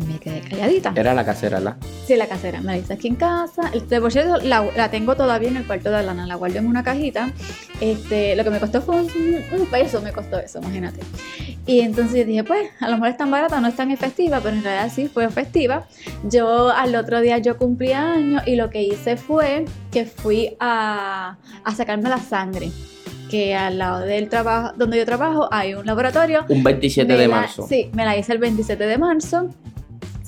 me quedé calladita. Era la casera, ¿verdad? Sí, la casera, me la hice aquí en casa. El- De por cierto, la, la tengo todavía en el cuarto de Alana, la guardo en una cajita. Este, lo que me costó fue un, un peso, me costó eso, imagínate. Y entonces dije, pues, a lo mejor es tan barata, no es tan efectiva, pero en realidad sí fue efectiva. Yo al otro día yo cumplí años y lo que hice fue que fui a, a sacarme la sangre. Que al lado del trabajo, donde yo trabajo, hay un laboratorio Un 27 me de la- marzo. Sí, me la hice el 27 de marzo.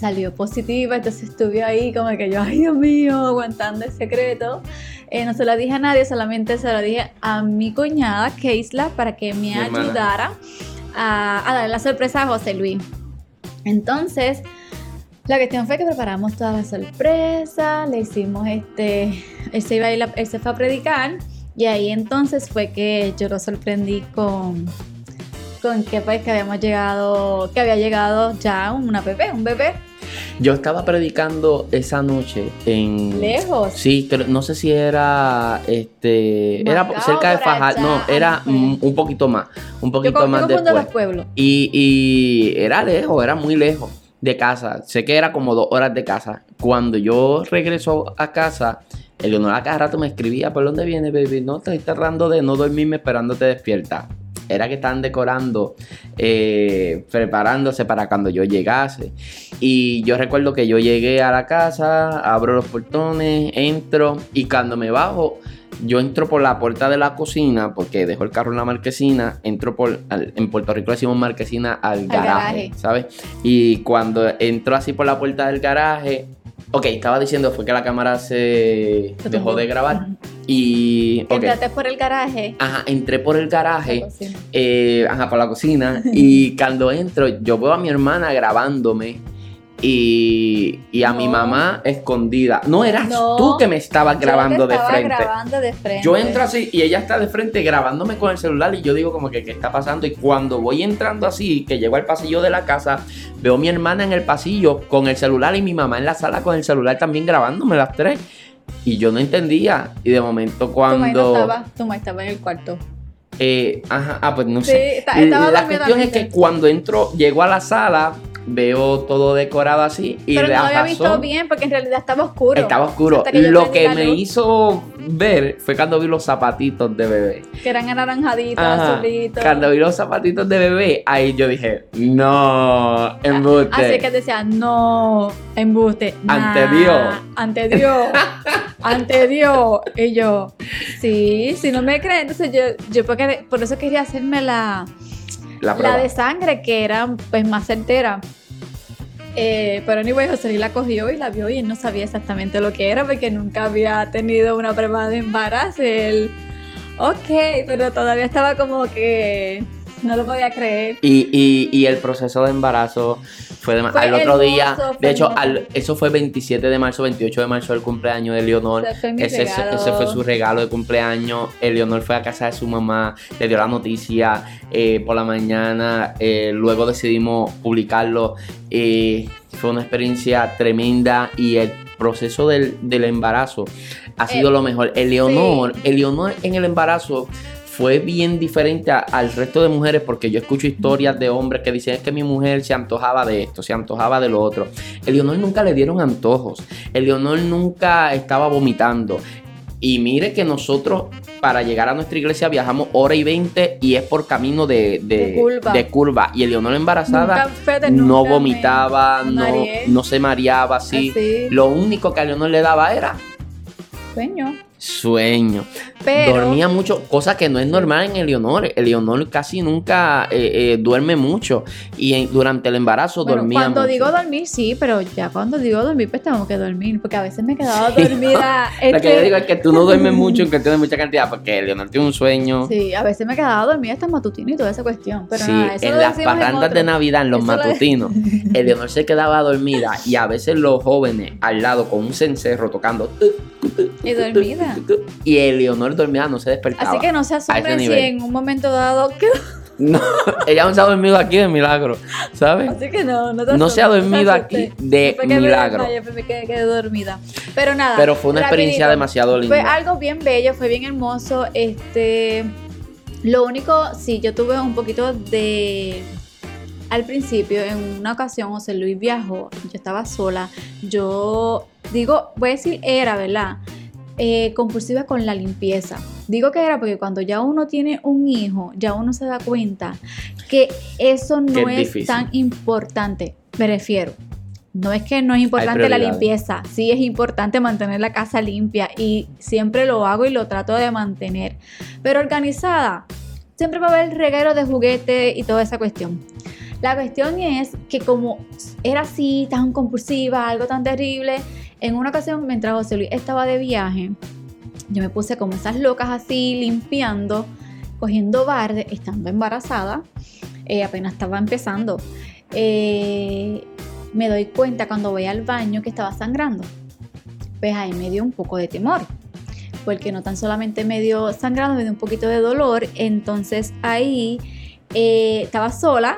Salió positiva, entonces estuve ahí como que yo, ay Dios mío, aguantando el secreto. Eh, no se lo dije a nadie, solamente se lo dije a mi cuñada, Keisla, para que me Mi ayudara a, a darle la sorpresa a José Luis. Entonces, la cuestión fue que preparamos toda la sorpresa, le hicimos este, él se, iba a ir él se fue a predicar y ahí entonces fue que yo lo sorprendí con, con que pues que habíamos llegado, que había llegado ya una bebé, un bebé Yo estaba predicando esa noche en. lejos. Sí, creo- no sé si era este era cerca de por Fajar, allá, no, era un poquito más, un Yo, poquito yo más confundo después. los pueblos. Y, y era lejos, era muy lejos de casa. Sé que era como dos horas de casa. Cuando yo regreso a casa, Eleonora a cada rato me escribía, ¿por dónde viene, baby? No, estoy tratando de no dormirme esperándote despierta. Era que estaban decorando, eh, preparándose para cuando yo llegase. Y yo recuerdo que yo llegué a la casa, abro los portones, entro y cuando me bajo, yo entro por la puerta de la cocina, porque dejo el carro en la marquesina, entro por, al- en Puerto Rico decimos marquesina al, garaje, garaje. ¿sabes? Y cuando entro así por la puerta del garaje, ok, estaba diciendo fue que la cámara se dejó de grabar y, Entraste por el garaje. ajá, entré por el garaje eh, ajá, por la cocina. y cuando entro, yo veo a mi hermana grabándome. Y, y a mi mamá escondida. No eras No. tú que me estabas grabando de estaba frente. grabando de frente. Yo entro así y ella está de frente grabándome con el celular y yo digo como que qué está pasando y cuando voy entrando así, que llego al pasillo de la casa, veo a mi hermana en el pasillo con el celular y mi mamá en la sala con el celular también grabándome las tres. Y yo no entendía. Y de momento Tu mamá no cuando... estaba, tu mamá estaba en el cuarto. Eh, ajá, ah, pues no Sí, sé. está- la cuestión es que cuando entro, llego a la sala, veo todo decorado así y Pero de no lo había visto bien porque en realidad estaba oscuro. Estaba oscuro. Que Lo que me hizo ver fue cuando vi los zapatitos de bebé. Que eran anaranjaditos, Ajá. azulitos. Cuando vi los zapatitos de bebé, ahí yo dije, no, embuste. Así que decía, no, embuste. Ante Dios. Ante Dios. ante Dios. Y yo, sí, si no me creen, entonces yo, yo porque, por eso quería hacerme la, la la de sangre, que era pues más certera. Eh, pero anyway, José Luis la cogió y la vio y él no sabía exactamente lo que era porque nunca había tenido una prueba de embarazo. Él, ok, pero todavía estaba como que no lo podía creer. Y, y, y el proceso de embarazo fue, de, Fue al otro hermoso, día. De hecho, al- eso fue 27 de marzo, 28 de marzo, el cumpleaños de Leonor. Ese fue mi Ese, fue su regalo de cumpleaños. Eleonor fue a casa de su mamá, le dio la noticia eh, por la mañana. eh, luego decidimos publicarlo. eh, fue una experiencia tremenda y el proceso del, del embarazo ha sido lo mejor. Eleonor, Eleonor en el embarazo fue bien diferente a- al resto de mujeres porque yo escucho historias de hombres que dicen es que mi mujer se antojaba de esto, se antojaba de lo otro. Eleonor nunca le dieron antojos. Eleonor nunca estaba vomitando. Y mire que nosotros para llegar a nuestra iglesia viajamos hora y 20 y es por camino de, de, De curva. de curva. Y Eleonor embarazada no me vomitaba, no, no se mareaba así. Así, Lo único que a Eleonor le daba era sueño. Sueño. Pero Dormía mucho, cosa que no es normal en Eleonor. Eleonor casi nunca eh, eh, duerme mucho y en- durante el embarazo bueno, dormía cuando mucho. digo dormir, sí, pero ya cuando digo dormir, pues tengo que dormir, porque a veces me quedaba dormida. Lo que yo este, digo es que tú no duermes mucho en cuestión de mucha cantidad porque Eleonor tiene un sueño. Sí, a veces me quedaba dormida hasta matutino y toda esa cuestión. Pero Sí, nada, eso en lo las en parrandas de. Navidad, en los Eso lo- matutinos, Eleonor se quedaba dormida y a veces los jóvenes al lado con un cencerro tocando Y dormida. Y Eleonor dormida no se despertaba. Así que no se asombren si en un momento dado quedó. No, ella no se ha dormido aquí de milagro, ¿sabes? Así que no, no te No se ha dormido aquí de que me milagro. fue que quedé dormida. Pero nada. Pero fue una experiencia demasiado linda. Fue algo bien bello, fue bien hermoso. Este, lo único, sí, yo tuve un poquito de, al principio, en una ocasión, José Luis viajó, yo estaba sola. Yo digo, voy a decir era, ¿verdad? Eh, compulsiva con la limpieza. Digo que era porque cuando ya uno tiene un hijo, ya uno se da cuenta que eso no es difícil. tan importante. Me refiero. No es que no es importante la limpieza, sí es importante mantener la casa limpia y siempre lo hago y lo trato de mantener. Pero organizada, siempre va a haber reguero de juguete y toda esa cuestión. La cuestión es que como era así, tan compulsiva, algo tan terrible, en una ocasión mientras José Luis estaba de viaje, yo me puse como esas locas así, limpiando, cogiendo barde, estando embarazada, eh, apenas estaba empezando. Eh, me doy cuenta cuando voy al baño que estaba sangrando. Pues ahí me dio un poco de temor. Porque no tan solamente me dio sangrando, me dio un poquito de dolor. Entonces ahí eh, estaba sola.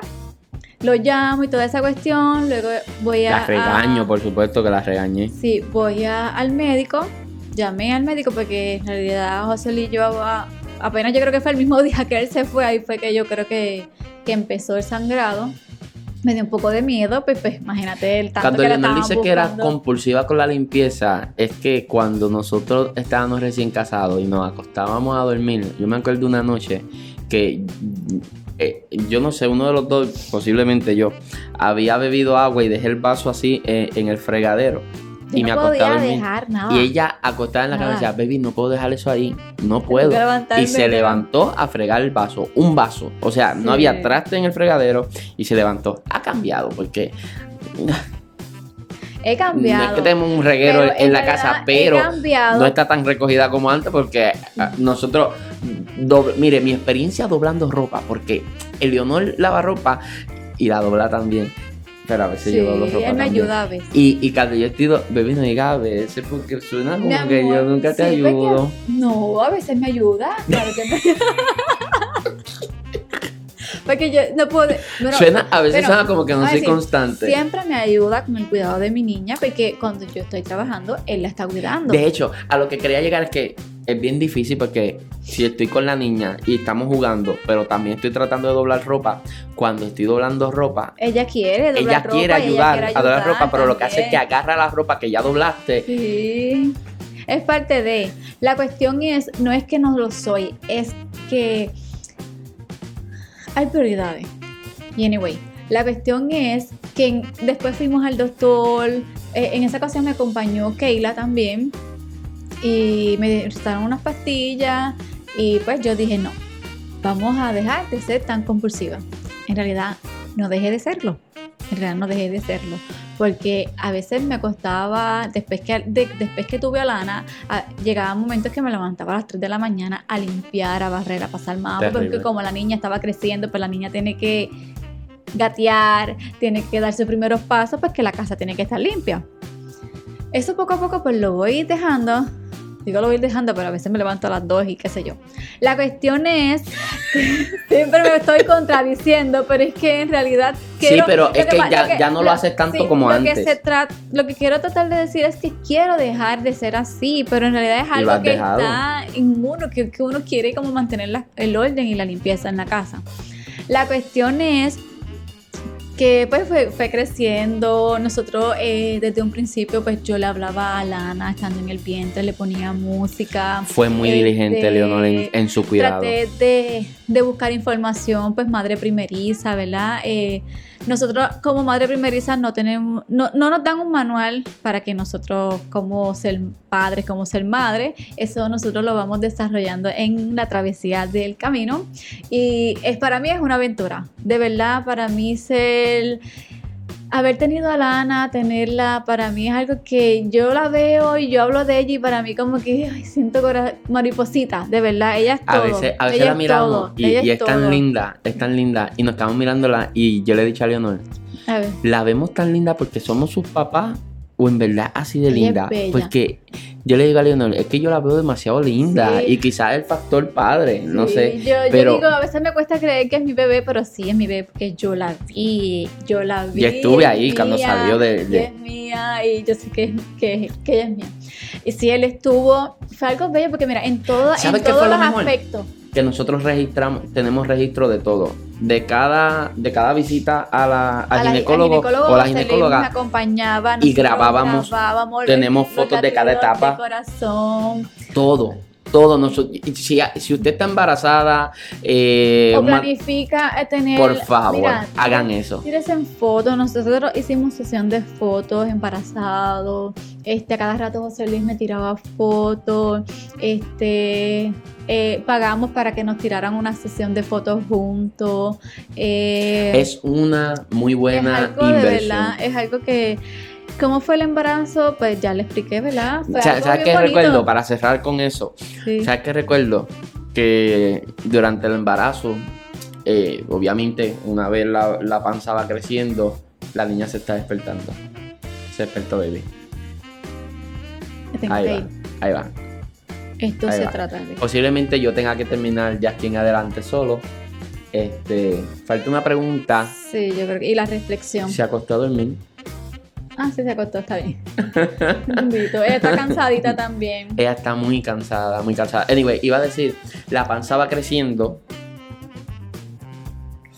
Lo llamo y toda esa cuestión. Luego voy a. La regaño, a- por supuesto que la regañé. Sí, voy a- al médico. Llamé al médico porque en realidad José Luis y yo a- apenas yo creo que fue el mismo día que él se fue. Ahí fue que yo creo que, que empezó el sangrado. Me dio un poco de miedo, pues, pues, imagínate el tanto Cuando que estaban dice que era buscando. compulsiva con la limpieza, es que cuando nosotros estábamos recién casados y nos acostábamos a dormir, yo me acuerdo una noche que eh, yo no sé, uno de los dos, posiblemente yo, había bebido agua y dejé el vaso así eh, en el fregadero. Yo y me no acosté a podía dormir. dejar nada. Y ella acostada en la cama decía, baby, no puedo dejar eso ahí, no puedo. Y se levantó a fregar el vaso, un vaso. O sea, no había traste en el fregadero y se levantó. Ha cambiado porque He cambiado. no es que tenemos un reguero Pero en, la casa, pero cambiado. no está tan recogida como antes porque ah, nosotros, doble- mire, mi experiencia doblando ropa, porque Eleonor lava ropa y la dobla también. Pero a veces Sí, yo doblo ropa él me también. ayuda a veces. Y, y cuando yo estoy, do- bebé, no diga a veces porque suena como que yo nunca te ayudo. No, a veces me ayuda. Claro que me ayuda. Porque yo no puedo. suena, a veces pero, suena como que no soy decir, constante. Siempre me ayuda con el cuidado de mi niña, porque cuando yo estoy trabajando, él la está cuidando. De hecho, a lo que quería llegar es que es bien difícil porque si estoy con la niña y estamos jugando, pero también estoy tratando de doblar ropa, cuando estoy doblando ropa, ella quiere doblar ella ropa quiere ella ayudar quiere a doblar ayudar ropa, pero lo que hace es que agarra la ropa que ya doblaste. Sí, es parte de. La cuestión es, no es que no lo soy, es que hay prioridades. Y anyway, la cuestión es que después fuimos al doctor, eh, en esa ocasión me acompañó Keila también y me recetaron unas pastillas y pues yo dije no, vamos a dejar de ser tan compulsiva. En realidad no dejé de serlo, en realidad no dejé de serlo porque a veces me costaba, después que, de- después que tuve a Lana, a- llegaban momentos que me levantaba a las 3 de la mañana a limpiar, a barrer, a pasar Terrible. porque como la niña estaba creciendo, pues la niña tiene que gatear, tiene que dar sus primeros pasos, pues que la casa tiene que estar limpia. Eso poco a poco pues lo voy dejando. Digo lo voy dejando, pero a veces me levanto a las 2 y qué sé yo. La cuestión es, siempre me estoy contradiciendo, pero es que en realidad quiero- pero lo es que ya- lo ya no lo haces tanto sí, como lo antes. Que se lo que quiero tratar de decir es que quiero dejar de ser así, pero en realidad es lo algo que dejado. está en uno, que, que uno quiere como mantener la- el orden y la limpieza en la casa. La cuestión es que pues fue, fue creciendo. Nosotros eh, desde un principio pues yo le hablaba a Lana estando en el vientre, le ponía música. Fue muy Este, diligente Leonor en, en su cuidado. Traté de, de buscar información, pues madre primeriza, ¿verdad? Eh, nosotros como madre primeriza no tenemos, no, no nos dan un manual para que nosotros como ser padres, como ser madre, eso nosotros lo vamos desarrollando en la travesía del camino. Y es para mí es una aventura, de verdad para mí ser haber tenido a Lana, tenerla, para mí es algo que yo la veo y yo hablo de ella y para mí como que ay, siento mariposita, de verdad, ella es A todo. veces, a veces ella la es miramos todo, y, y es tan linda, es tan linda. Y nos estamos mirándola y yo le he dicho a Leonor, A ver, la vemos tan linda porque somos sus papás o en verdad así de Ella linda. Porque yo le digo a Leonor, es que yo la veo demasiado linda Sí. y quizás el factor padre, no sé. Yo, yo pero- digo, a veces me cuesta creer que es mi bebé, pero sí es mi bebé porque yo la vi, yo la vi. Yo estuve es ahí cuando salió de- de- es mía y yo sé que, que, que ella es mía. Y sí, él estuvo, fue algo bello porque mira, en, todo, ¿Sabes en todos los mejor? aspectos. Que nosotros registramos, tenemos registro de todo. De cada, de cada visita a la, al A la- al ginecólogo, o la ginecóloga. acompañaba, y grabábamos, grabábamos tenemos fotos de cada etapa. De corazón. Todo, todo. Noso- si, si usted está embarazada, eh, o planifica eh, tener. por favor, Mira, hagan eso. Tires en fotos, nosotros hicimos sesión de fotos embarazado, este, a cada rato José Luis me tiraba fotos, este, eh, pagamos para que nos tiraran una sesión de fotos juntos. eh, Es una muy buena es algo de inversión. verdad, es algo que, ¿cómo fue el embarazo? Pues ya le expliqué, ¿verdad? Fue ¿Sabes qué recuerdo? Para cerrar con eso. Sí. ¿Sabes qué recuerdo? Que durante el embarazo, eh, obviamente, una vez la, la panza va creciendo, la niña se está despertando. Se despertó, baby. Tengo Ahí va, ahí va. Esto ahí se va. trata de. Posiblemente yo tenga que terminar ya aquí en adelante solo. Este, falta una pregunta. Sí, yo creo que. Y la reflexión. ¿Se acostó a dormir? Ah, sí, se acostó, está bien. Ella está cansadita también. Ella está muy cansada, muy cansada. Anyway, iba a decir, la panza va creciendo.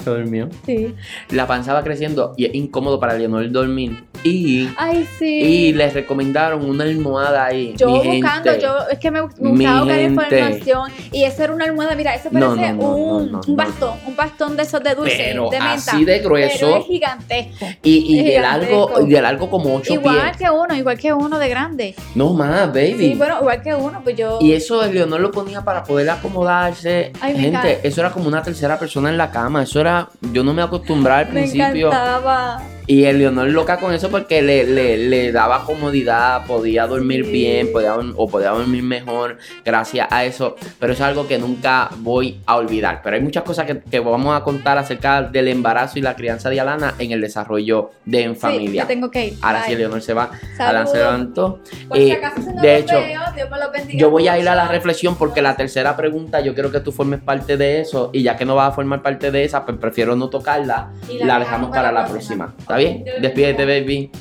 Se durmió. Sí. La panza va creciendo y es incómodo para Leonor dormir Y, Ay, sí. y les recomendaron una almohada ahí. Yo Mi buscando, gente, yo es que me, me gustaba buscar información y esa era una almohada, mira, eso parece no, no, un, un bastón, un bastón de esos de dulce, Pero de menta. así de grueso. Pero es gigantesco. Y, y de gigantesco. largo, y de largo como 8 Igual pies. que uno, igual que uno de grande. No más, baby. Sí, bueno, igual que uno, pues yo. Y eso Leonor lo ponía para poder acomodarse. Ay, Gente, encanta. eso era como una tercera persona en la cama. Eso era. Yo no me acostumbraba al me principio. encantaba. Y el Leonor loca con eso porque le, le, le daba comodidad, podía dormir Sí. bien, podía, o podía dormir mejor gracias a eso. Pero es algo que nunca voy a olvidar. Pero hay muchas cosas que, que vamos a contar acerca del embarazo y la crianza de Alana en el desarrollo de En Sí, Familia. tengo que ir. Ahora sí, Bye. Leonor se va. Alana se Saludos. levantó. Por si Eh, acaso se no de hecho, veo, Dios me los bendiga Yo voy a ir a la reflexión porque la tercera pregunta yo quiero que tú formes parte de eso y ya que no vas a formar parte de esa, pues prefiero no tocarla, Y la, dejamos para la próxima. ¿Está bien? Despídete, baby.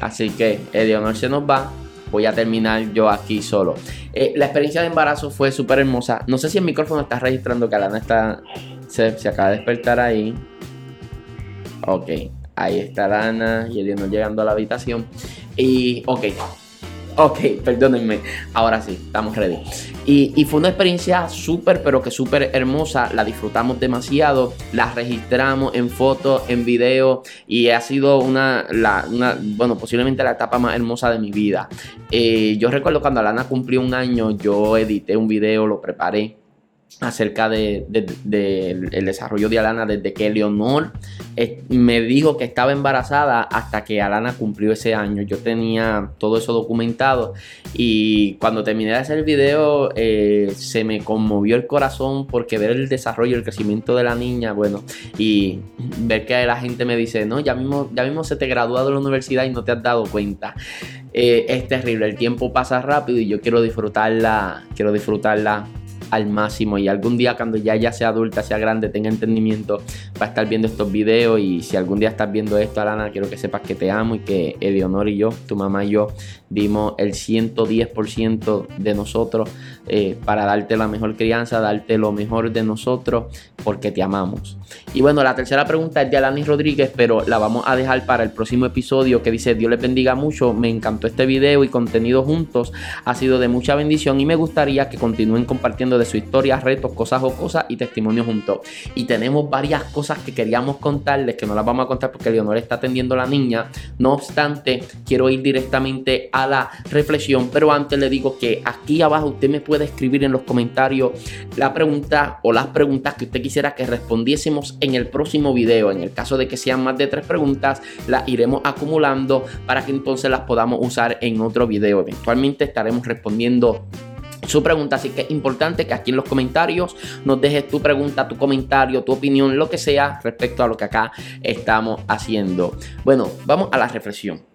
Así que Eleonor se nos va. Voy a terminar yo aquí solo. Eh, la experiencia de embarazo fue súper hermosa. No sé si el micrófono está registrando que Alana está. Se, se acaba de despertar ahí. Ok. Ahí está Alana y Eleonor llegando a la habitación. Y. Ok. Ok, perdónenme. Ahora sí, estamos ready. Y, y fue una experiencia súper, pero que súper hermosa. La disfrutamos demasiado. La registramos en fotos, en video. Y ha sido una, la- bueno, posiblemente la etapa más hermosa de mi vida. Eh, yo recuerdo cuando Alana cumplió un año, yo edité un video, lo preparé acerca de, de- desarrollo de Alana desde que Leonor eh, me dijo que estaba embarazada hasta que Alana cumplió ese año. Yo tenía todo eso documentado y cuando terminé de hacer el video eh, se me conmovió el corazón porque ver el desarrollo, el crecimiento de la niña, bueno, y ver que la gente me dice, no, ya mismo, ya mismo se te gradúa de la universidad y no te has dado cuenta. Eh, es terrible, el tiempo pasa rápido y yo quiero disfrutarla, quiero disfrutarla al máximo. Y algún día cuando ya ella sea adulta, sea grande, tenga entendimiento, va a estar viendo estos videos. Y si algún día estás viendo esto, Alana, quiero que sepas que te amo y que Eleonor y yo, tu mamá y yo, dimos el 110% de nosotros eh, para darte la mejor crianza, darte lo mejor de nosotros porque te amamos. Y bueno, la tercera pregunta es de Alani Rodríguez, pero la vamos a dejar para el próximo episodio que dice Dios les bendiga mucho, me encantó este video y contenido juntos, ha sido de mucha bendición y me gustaría que continúen compartiendo de su historia, retos, cosas o cosas y testimonios juntos. Y tenemos varias cosas que queríamos contarles, que no las vamos a contar porque Leonor está atendiendo a la niña. No obstante, quiero ir directamente a la reflexión, pero antes le digo que aquí abajo usted me puede escribir en los comentarios la pregunta o las preguntas que usted quisiera que respondiésemos en el próximo video. En el caso de que sean más de tres preguntas, las iremos acumulando para que entonces las podamos usar en otro video. Eventualmente estaremos respondiendo su pregunta. Así que es importante que aquí en los comentarios nos dejes tu pregunta, tu comentario, tu opinión, lo que sea respecto a lo que acá estamos haciendo. Bueno, vamos a la reflexión.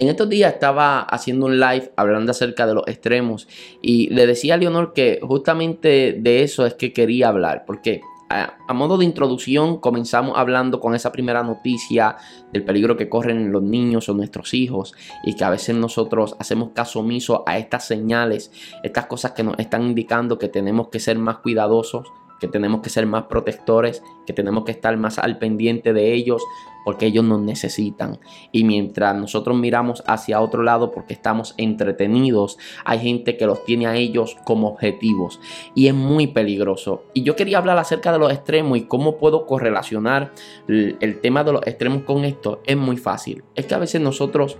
En estos días estaba haciendo un live hablando acerca de los extremos y le decía a Leonor que justamente de eso es que quería hablar, porque a, a modo de introducción comenzamos hablando con esa primera noticia del peligro que corren los niños o nuestros hijos y que a veces nosotros hacemos caso omiso a estas señales, estas cosas que nos están indicando que tenemos que ser más cuidadosos, que tenemos que ser más protectores, que tenemos que estar más al pendiente de ellos porque ellos nos necesitan. Y mientras nosotros miramos hacia otro lado porque estamos entretenidos, hay gente que los tiene a ellos como objetivos y es muy peligroso. Y yo quería hablar acerca de los extremos y cómo puedo correlacionar el, tema de los extremos con esto. Es muy fácil. Es que a veces nosotros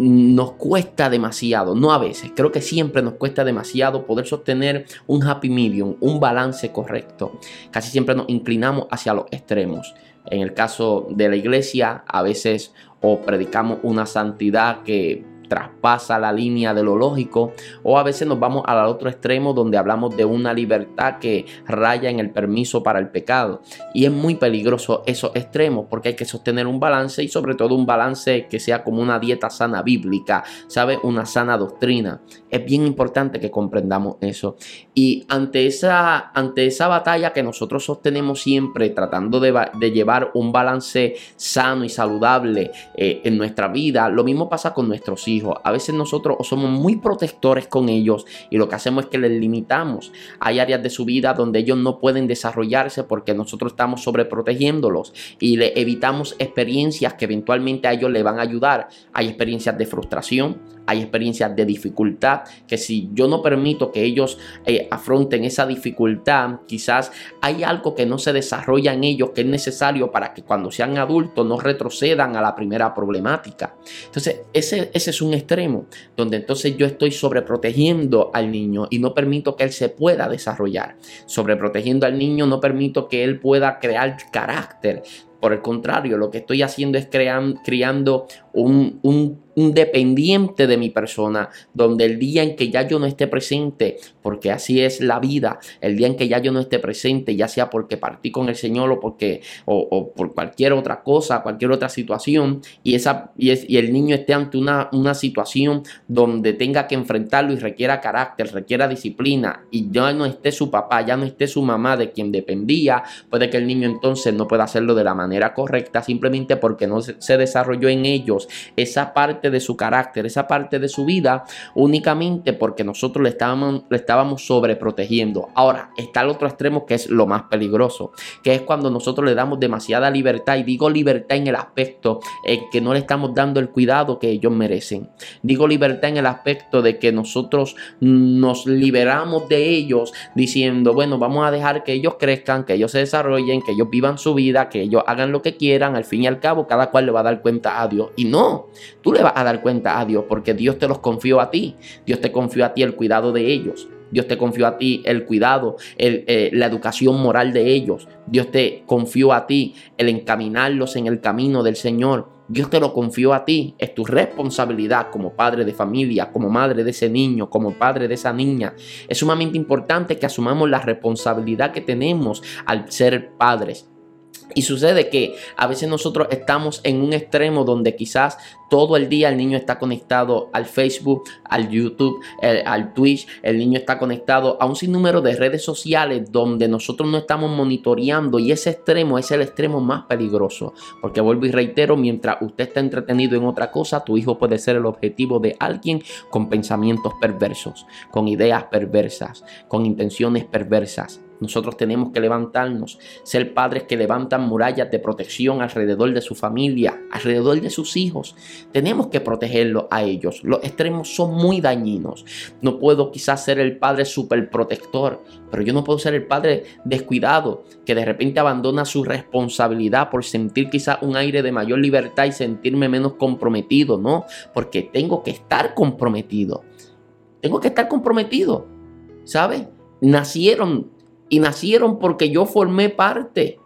nos cuesta demasiado, no a veces, creo que siempre nos cuesta demasiado poder sostener un happy medium, un balance correcto. Casi siempre nos inclinamos hacia los extremos. En el caso de la iglesia, a veces o predicamos una santidad que traspasa la línea de lo lógico o a veces nos vamos al otro extremo donde hablamos de una libertad que raya en el permiso para el pecado y es muy peligroso esos extremos porque hay que sostener un balance y sobre todo un balance que sea como una dieta sana bíblica, ¿sabe? Una sana doctrina. Es bien importante que comprendamos eso y ante esa, ante esa batalla que nosotros sostenemos siempre tratando de, llevar un balance sano y saludable eh, en nuestra vida, lo mismo pasa con nuestros hijos. A veces nosotros somos muy protectores con ellos y lo que hacemos es que les limitamos. Hay áreas de su vida donde ellos no pueden desarrollarse porque nosotros estamos sobreprotegiéndolos y le evitamos experiencias que eventualmente a ellos le van a ayudar. Hay experiencias de frustración, hay experiencias de dificultad, que si yo no permito que ellos eh, afronten esa dificultad, quizás hay algo que no se desarrolla en ellos que es necesario para que cuando sean adultos no retrocedan a la primera problemática. Entonces, ese, ese es un extremo donde entonces yo estoy sobreprotegiendo al niño y no permito que él se pueda desarrollar. Sobreprotegiendo al niño no permito que él pueda crear carácter. Por el contrario, lo que estoy haciendo es creando un, un un dependiente de mi persona, donde el día en que ya yo no esté presente, porque así es la vida, el día en que ya yo no esté presente, ya sea porque partí con el Señor o porque o, por cualquier otra cosa, cualquier otra situación, y esa y, y el niño esté ante una, una situación donde tenga que enfrentarlo y requiera carácter, requiera disciplina, y ya no esté su papá, ya no esté su mamá de quien dependía, puede que el niño entonces no pueda hacerlo de la manera correcta, simplemente porque no se desarrolló en ellos esa parte de su carácter, esa parte de su vida, únicamente porque nosotros le estábamos, le estábamos sobreprotegiendo. Ahora, está el otro extremo que es lo más peligroso, que es cuando nosotros le damos demasiada libertad, y digo libertad en el aspecto en que no le estamos dando el cuidado que ellos merecen. Digo libertad en el aspecto de que nosotros nos liberamos de ellos diciendo, bueno, vamos a dejar que ellos crezcan, que ellos se desarrollen, que ellos vivan su vida, que ellos hagan lo que quieran, al fin y al cabo cada cual le va a dar cuenta a Dios. Y no, tú le vas a dar cuenta a Dios porque Dios te los confió a ti. Dios te confió a ti el cuidado de ellos. Dios te confió a ti el cuidado, eh, la educación moral de ellos. Dios te confió a ti el encaminarlos en el camino del Señor. Dios te lo confió a ti. Es tu responsabilidad como padre de familia, como madre de ese niño, como padre de esa niña. Es sumamente importante que asumamos la responsabilidad que tenemos al ser padres. Y sucede que a veces nosotros estamos en un extremo donde quizás todo el día el niño está conectado al Facebook, al YouTube, al Twitch, el niño está conectado a un sinnúmero de redes sociales donde nosotros no estamos monitoreando y ese extremo es el extremo más peligroso. Porque vuelvo y reitero, mientras usted está entretenido en otra cosa, tu hijo puede ser el objetivo de alguien con pensamientos perversos, con ideas perversas, con intenciones perversas. Nosotros tenemos que levantarnos, ser padres que levantan murallas de protección alrededor de su familia, alrededor de sus hijos. Tenemos que protegerlos a ellos. Los extremos son muy dañinos. No puedo quizás ser el padre super protector, pero yo no puedo ser el padre descuidado que de repente abandona su responsabilidad por sentir quizás un aire de mayor libertad y sentirme menos comprometido, no, porque tengo que estar comprometido. Tengo que estar comprometido, ¿sabe? Nacieron y nacieron porque yo formé parte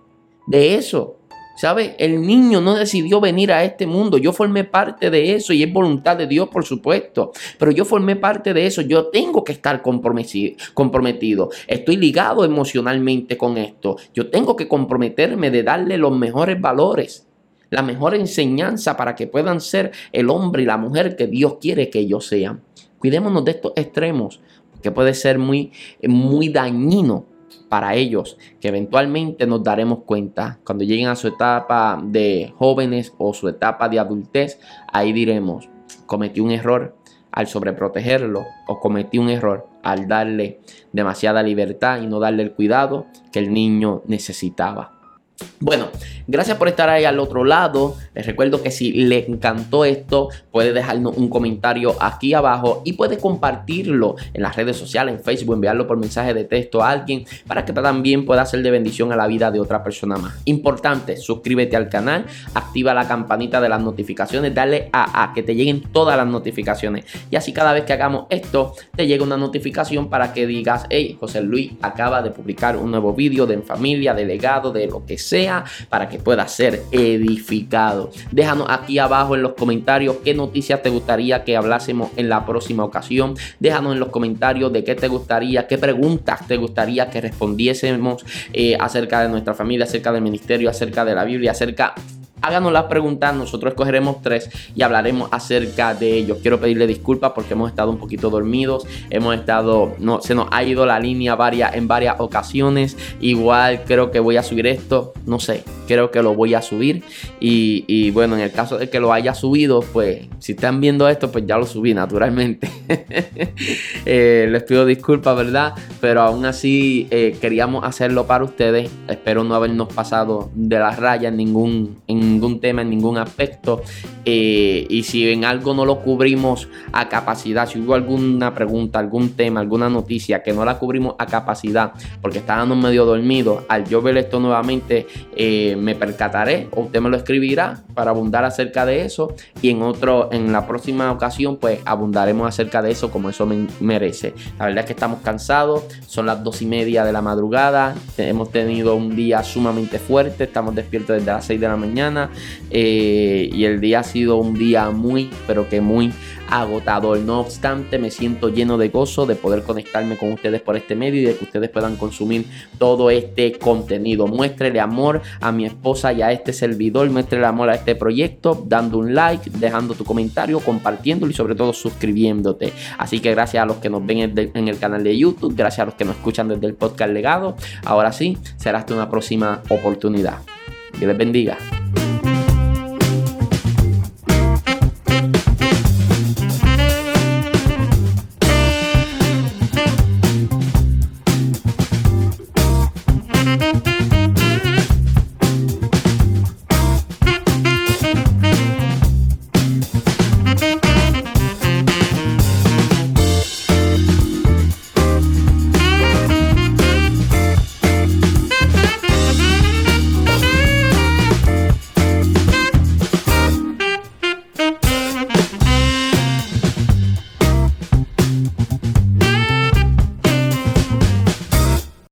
de eso. ¿Sabe? El niño no decidió venir a este mundo. Yo formé parte de eso y es voluntad de Dios, por supuesto. Pero yo formé parte de eso. Yo tengo que estar comprometido. Estoy ligado emocionalmente con esto. Yo tengo que comprometerme de darle los mejores valores, la mejor enseñanza para que puedan ser el hombre y la mujer que Dios quiere que ellos sean. Cuidémonos de estos extremos, que puede ser muy, muy dañino para ellos, que eventualmente nos daremos cuenta cuando lleguen a su etapa de jóvenes o su etapa de adultez, ahí diremos, cometí un error al sobreprotegerlo o cometí un error al darle demasiada libertad y no darle el cuidado que el niño necesitaba. Bueno, gracias por estar ahí al otro lado. Les recuerdo que si le encantó esto, puede dejarnos un comentario aquí abajo y puede compartirlo en las redes sociales, en Facebook, enviarlo por mensaje de texto a alguien para que también pueda ser de bendición a la vida de otra persona más. Importante, suscríbete al canal, activa la campanita de las notificaciones, dale a, a que te lleguen todas las notificaciones. Y así cada vez que hagamos esto, te llega una notificación para que digas, hey, José Luis acaba de publicar un nuevo vídeo de en familia, de legado, de lo que sea, para que pueda ser edificado. Déjanos aquí abajo en los comentarios qué noticias te gustaría que hablásemos en la próxima ocasión. Déjanos en los comentarios de qué te gustaría, qué preguntas te gustaría que respondiésemos eh, acerca de nuestra familia, acerca del ministerio, acerca de la Biblia, acerca háganos las preguntas, nosotros escogeremos tres y hablaremos acerca de ellos. Quiero pedirle disculpas porque hemos estado un poquito dormidos, hemos estado, no, se nos ha ido la línea varias, en varias ocasiones. Igual creo que voy a subir esto, no sé, creo que lo voy a subir. Y, bueno, en el caso de que lo haya subido, pues si están viendo esto, pues ya lo subí naturalmente. Eh, les pido disculpas, ¿verdad? Pero aún así eh, queríamos hacerlo para ustedes. Espero no habernos pasado de la raya en ningún, en ningún tema, en ningún aspecto. Eh, y si en algo no lo cubrimos a capacidad, si hubo alguna pregunta, algún tema, alguna noticia que no la cubrimos a capacidad porque estábamos medio dormidos, al yo ver esto nuevamente eh, me percataré o usted me lo escribirá para abundar acerca de eso y en otro, en la próxima ocasión pues abundaremos acerca de eso como eso me merece. La verdad es que estamos cansados, son las dos y media de la madrugada, hemos tenido un día sumamente fuerte, estamos despiertos desde las 6 de la mañana eh, y el día ha sido un día muy, pero que muy agotador. No obstante, me siento lleno de gozo de poder conectarme con ustedes por este medio y de que ustedes puedan consumir todo este contenido. Muéstrele amor a mi esposa y a este servidor, muéstrele amor a este proyecto, dando un like, dejando tu comentario, compartiéndolo y sobre todo suscribiéndote. Así que gracias a los que nos ven en el canal de YouTube, gracias a los que nos escuchan desde el podcast legado. Ahora sí, será hasta una próxima oportunidad. Que les bendiga.